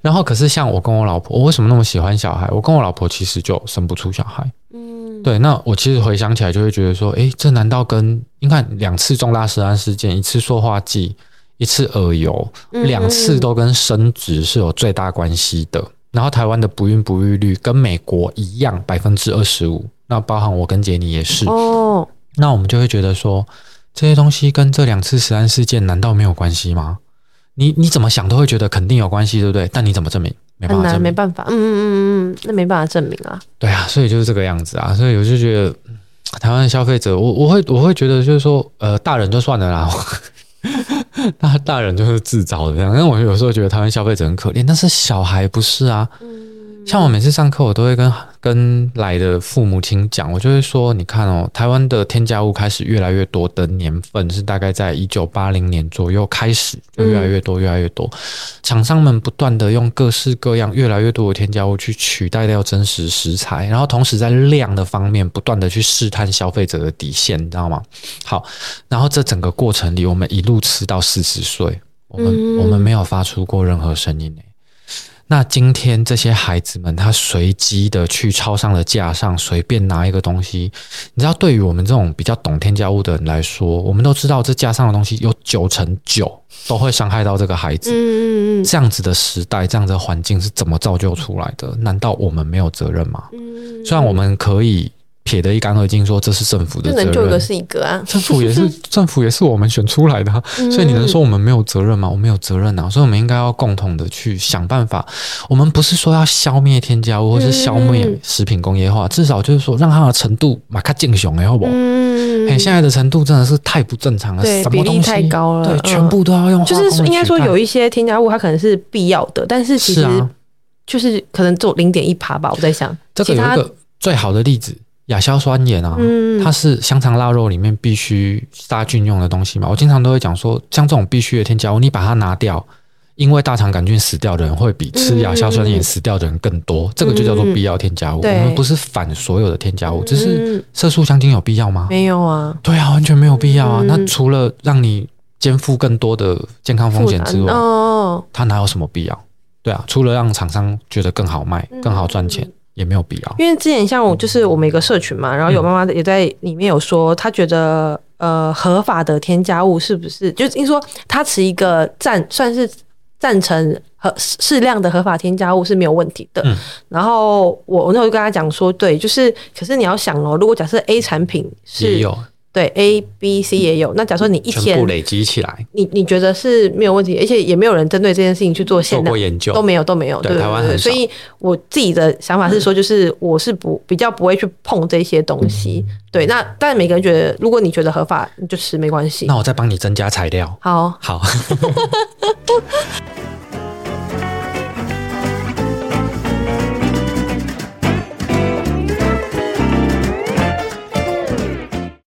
然后可是像我跟我老婆，我为什么那么喜欢小孩？我跟我老婆其实就生不出小孩。嗯，对。那我其实回想起来就会觉得说：“诶，这难道跟你看两次重大食安事件，一次塑化剂？”一次耳油，两次都跟生殖是有最大关系的。然后台湾的不孕不育率跟美国一样，百分之二十五。那包含我跟杰尼也是。哦，那我们就会觉得说，这些东西跟这两次食安事件难道没有关系吗？你你怎么想都会觉得肯定有关系，对不对？但你怎么证明？没办法证明，没办法。嗯嗯嗯嗯，那没办法证明啊。对啊，所以就是这个样子啊。所以我就觉得。台湾的消费者，我我会我会觉得就是说，呃，大人就算了啦，大大人就是自找的这样。因为我有时候觉得台湾消费者很可怜，但是小孩不是啊。像我每次上课，我都会跟跟来的父母亲讲，我就会说，你看哦，台湾的添加物开始越来越多的年份是大概在一九八零年左右开始，就越来越多，越来越多。厂商们不断的用各式各样、越来越多的添加物去取代掉真实食材，然后同时在量的方面不断的去试探消费者的底线，你知道吗？好，然后这整个过程里，我们一路吃到四十岁，我们我们没有发出过任何声音。那今天这些孩子们，他随机的去超商的架上随便拿一个东西，你知道，对于我们这种比较懂添加物的人来说，我们都知道这架上的东西有九成九都会伤害到这个孩子。嗯嗯，这样子的时代，这样子的环境是怎么造就出来的？难道我们没有责任吗？嗯，虽然我们可以。撇得一干二净，说这是政府的责任，能救一个是一个啊。政府也是 政府也是我们选出来的，啊，所以你能说我们没有责任吗？我们有责任啊，所以我们应该要共同的去想办法。我们不是说要消灭添加物，或是消灭食品工业化，至少就是说让它的程度马卡进熊，好不好？嗯，现在的程度真的是太不正常了，对，比例太高了，对，全部都要用。就是应该说有一些添加物它可能是必要的，但是其实就是可能做零点一趴吧。我在想，这个有一个最好的例子。亚硝酸盐啊，它是香肠腊肉里面必须杀菌用的东西嘛。我经常都会讲说，像这种必须的添加物，你把它拿掉，因为大肠杆菌死掉的人会比吃亚硝酸盐死掉的人更多。这个就叫做必要添加物。我们不是反所有的添加物，只是色素香精有必要吗？没有啊。对啊，完全没有必要啊。那除了让你肩负更多的健康风险之外，它哪有什么必要？对啊，除了让厂商觉得更好卖、更好赚钱。也没有必要，因为之前像我就是我们一个社群嘛，然后有妈妈也在里面有说，她觉得呃合法的添加物是不是，就是听说她持一个赞，算是赞成和适量的合法添加物是没有问题的。嗯、然后我我那时候就跟她讲说，对，就是可是你要想哦，如果假设 A 产品是有。对，A、B、C 也有。那假如说你一天累积起来，你你觉得是没有问题，而且也没有人针对这件事情去做做过研究，都没有都没有。对，对，台湾很少。所以我自己的想法是说，就是我是不比较不会去碰这些东西。嗯、对，那但每个人觉得，如果你觉得合法，你就吃没关系。那我再帮你增加材料。好，好。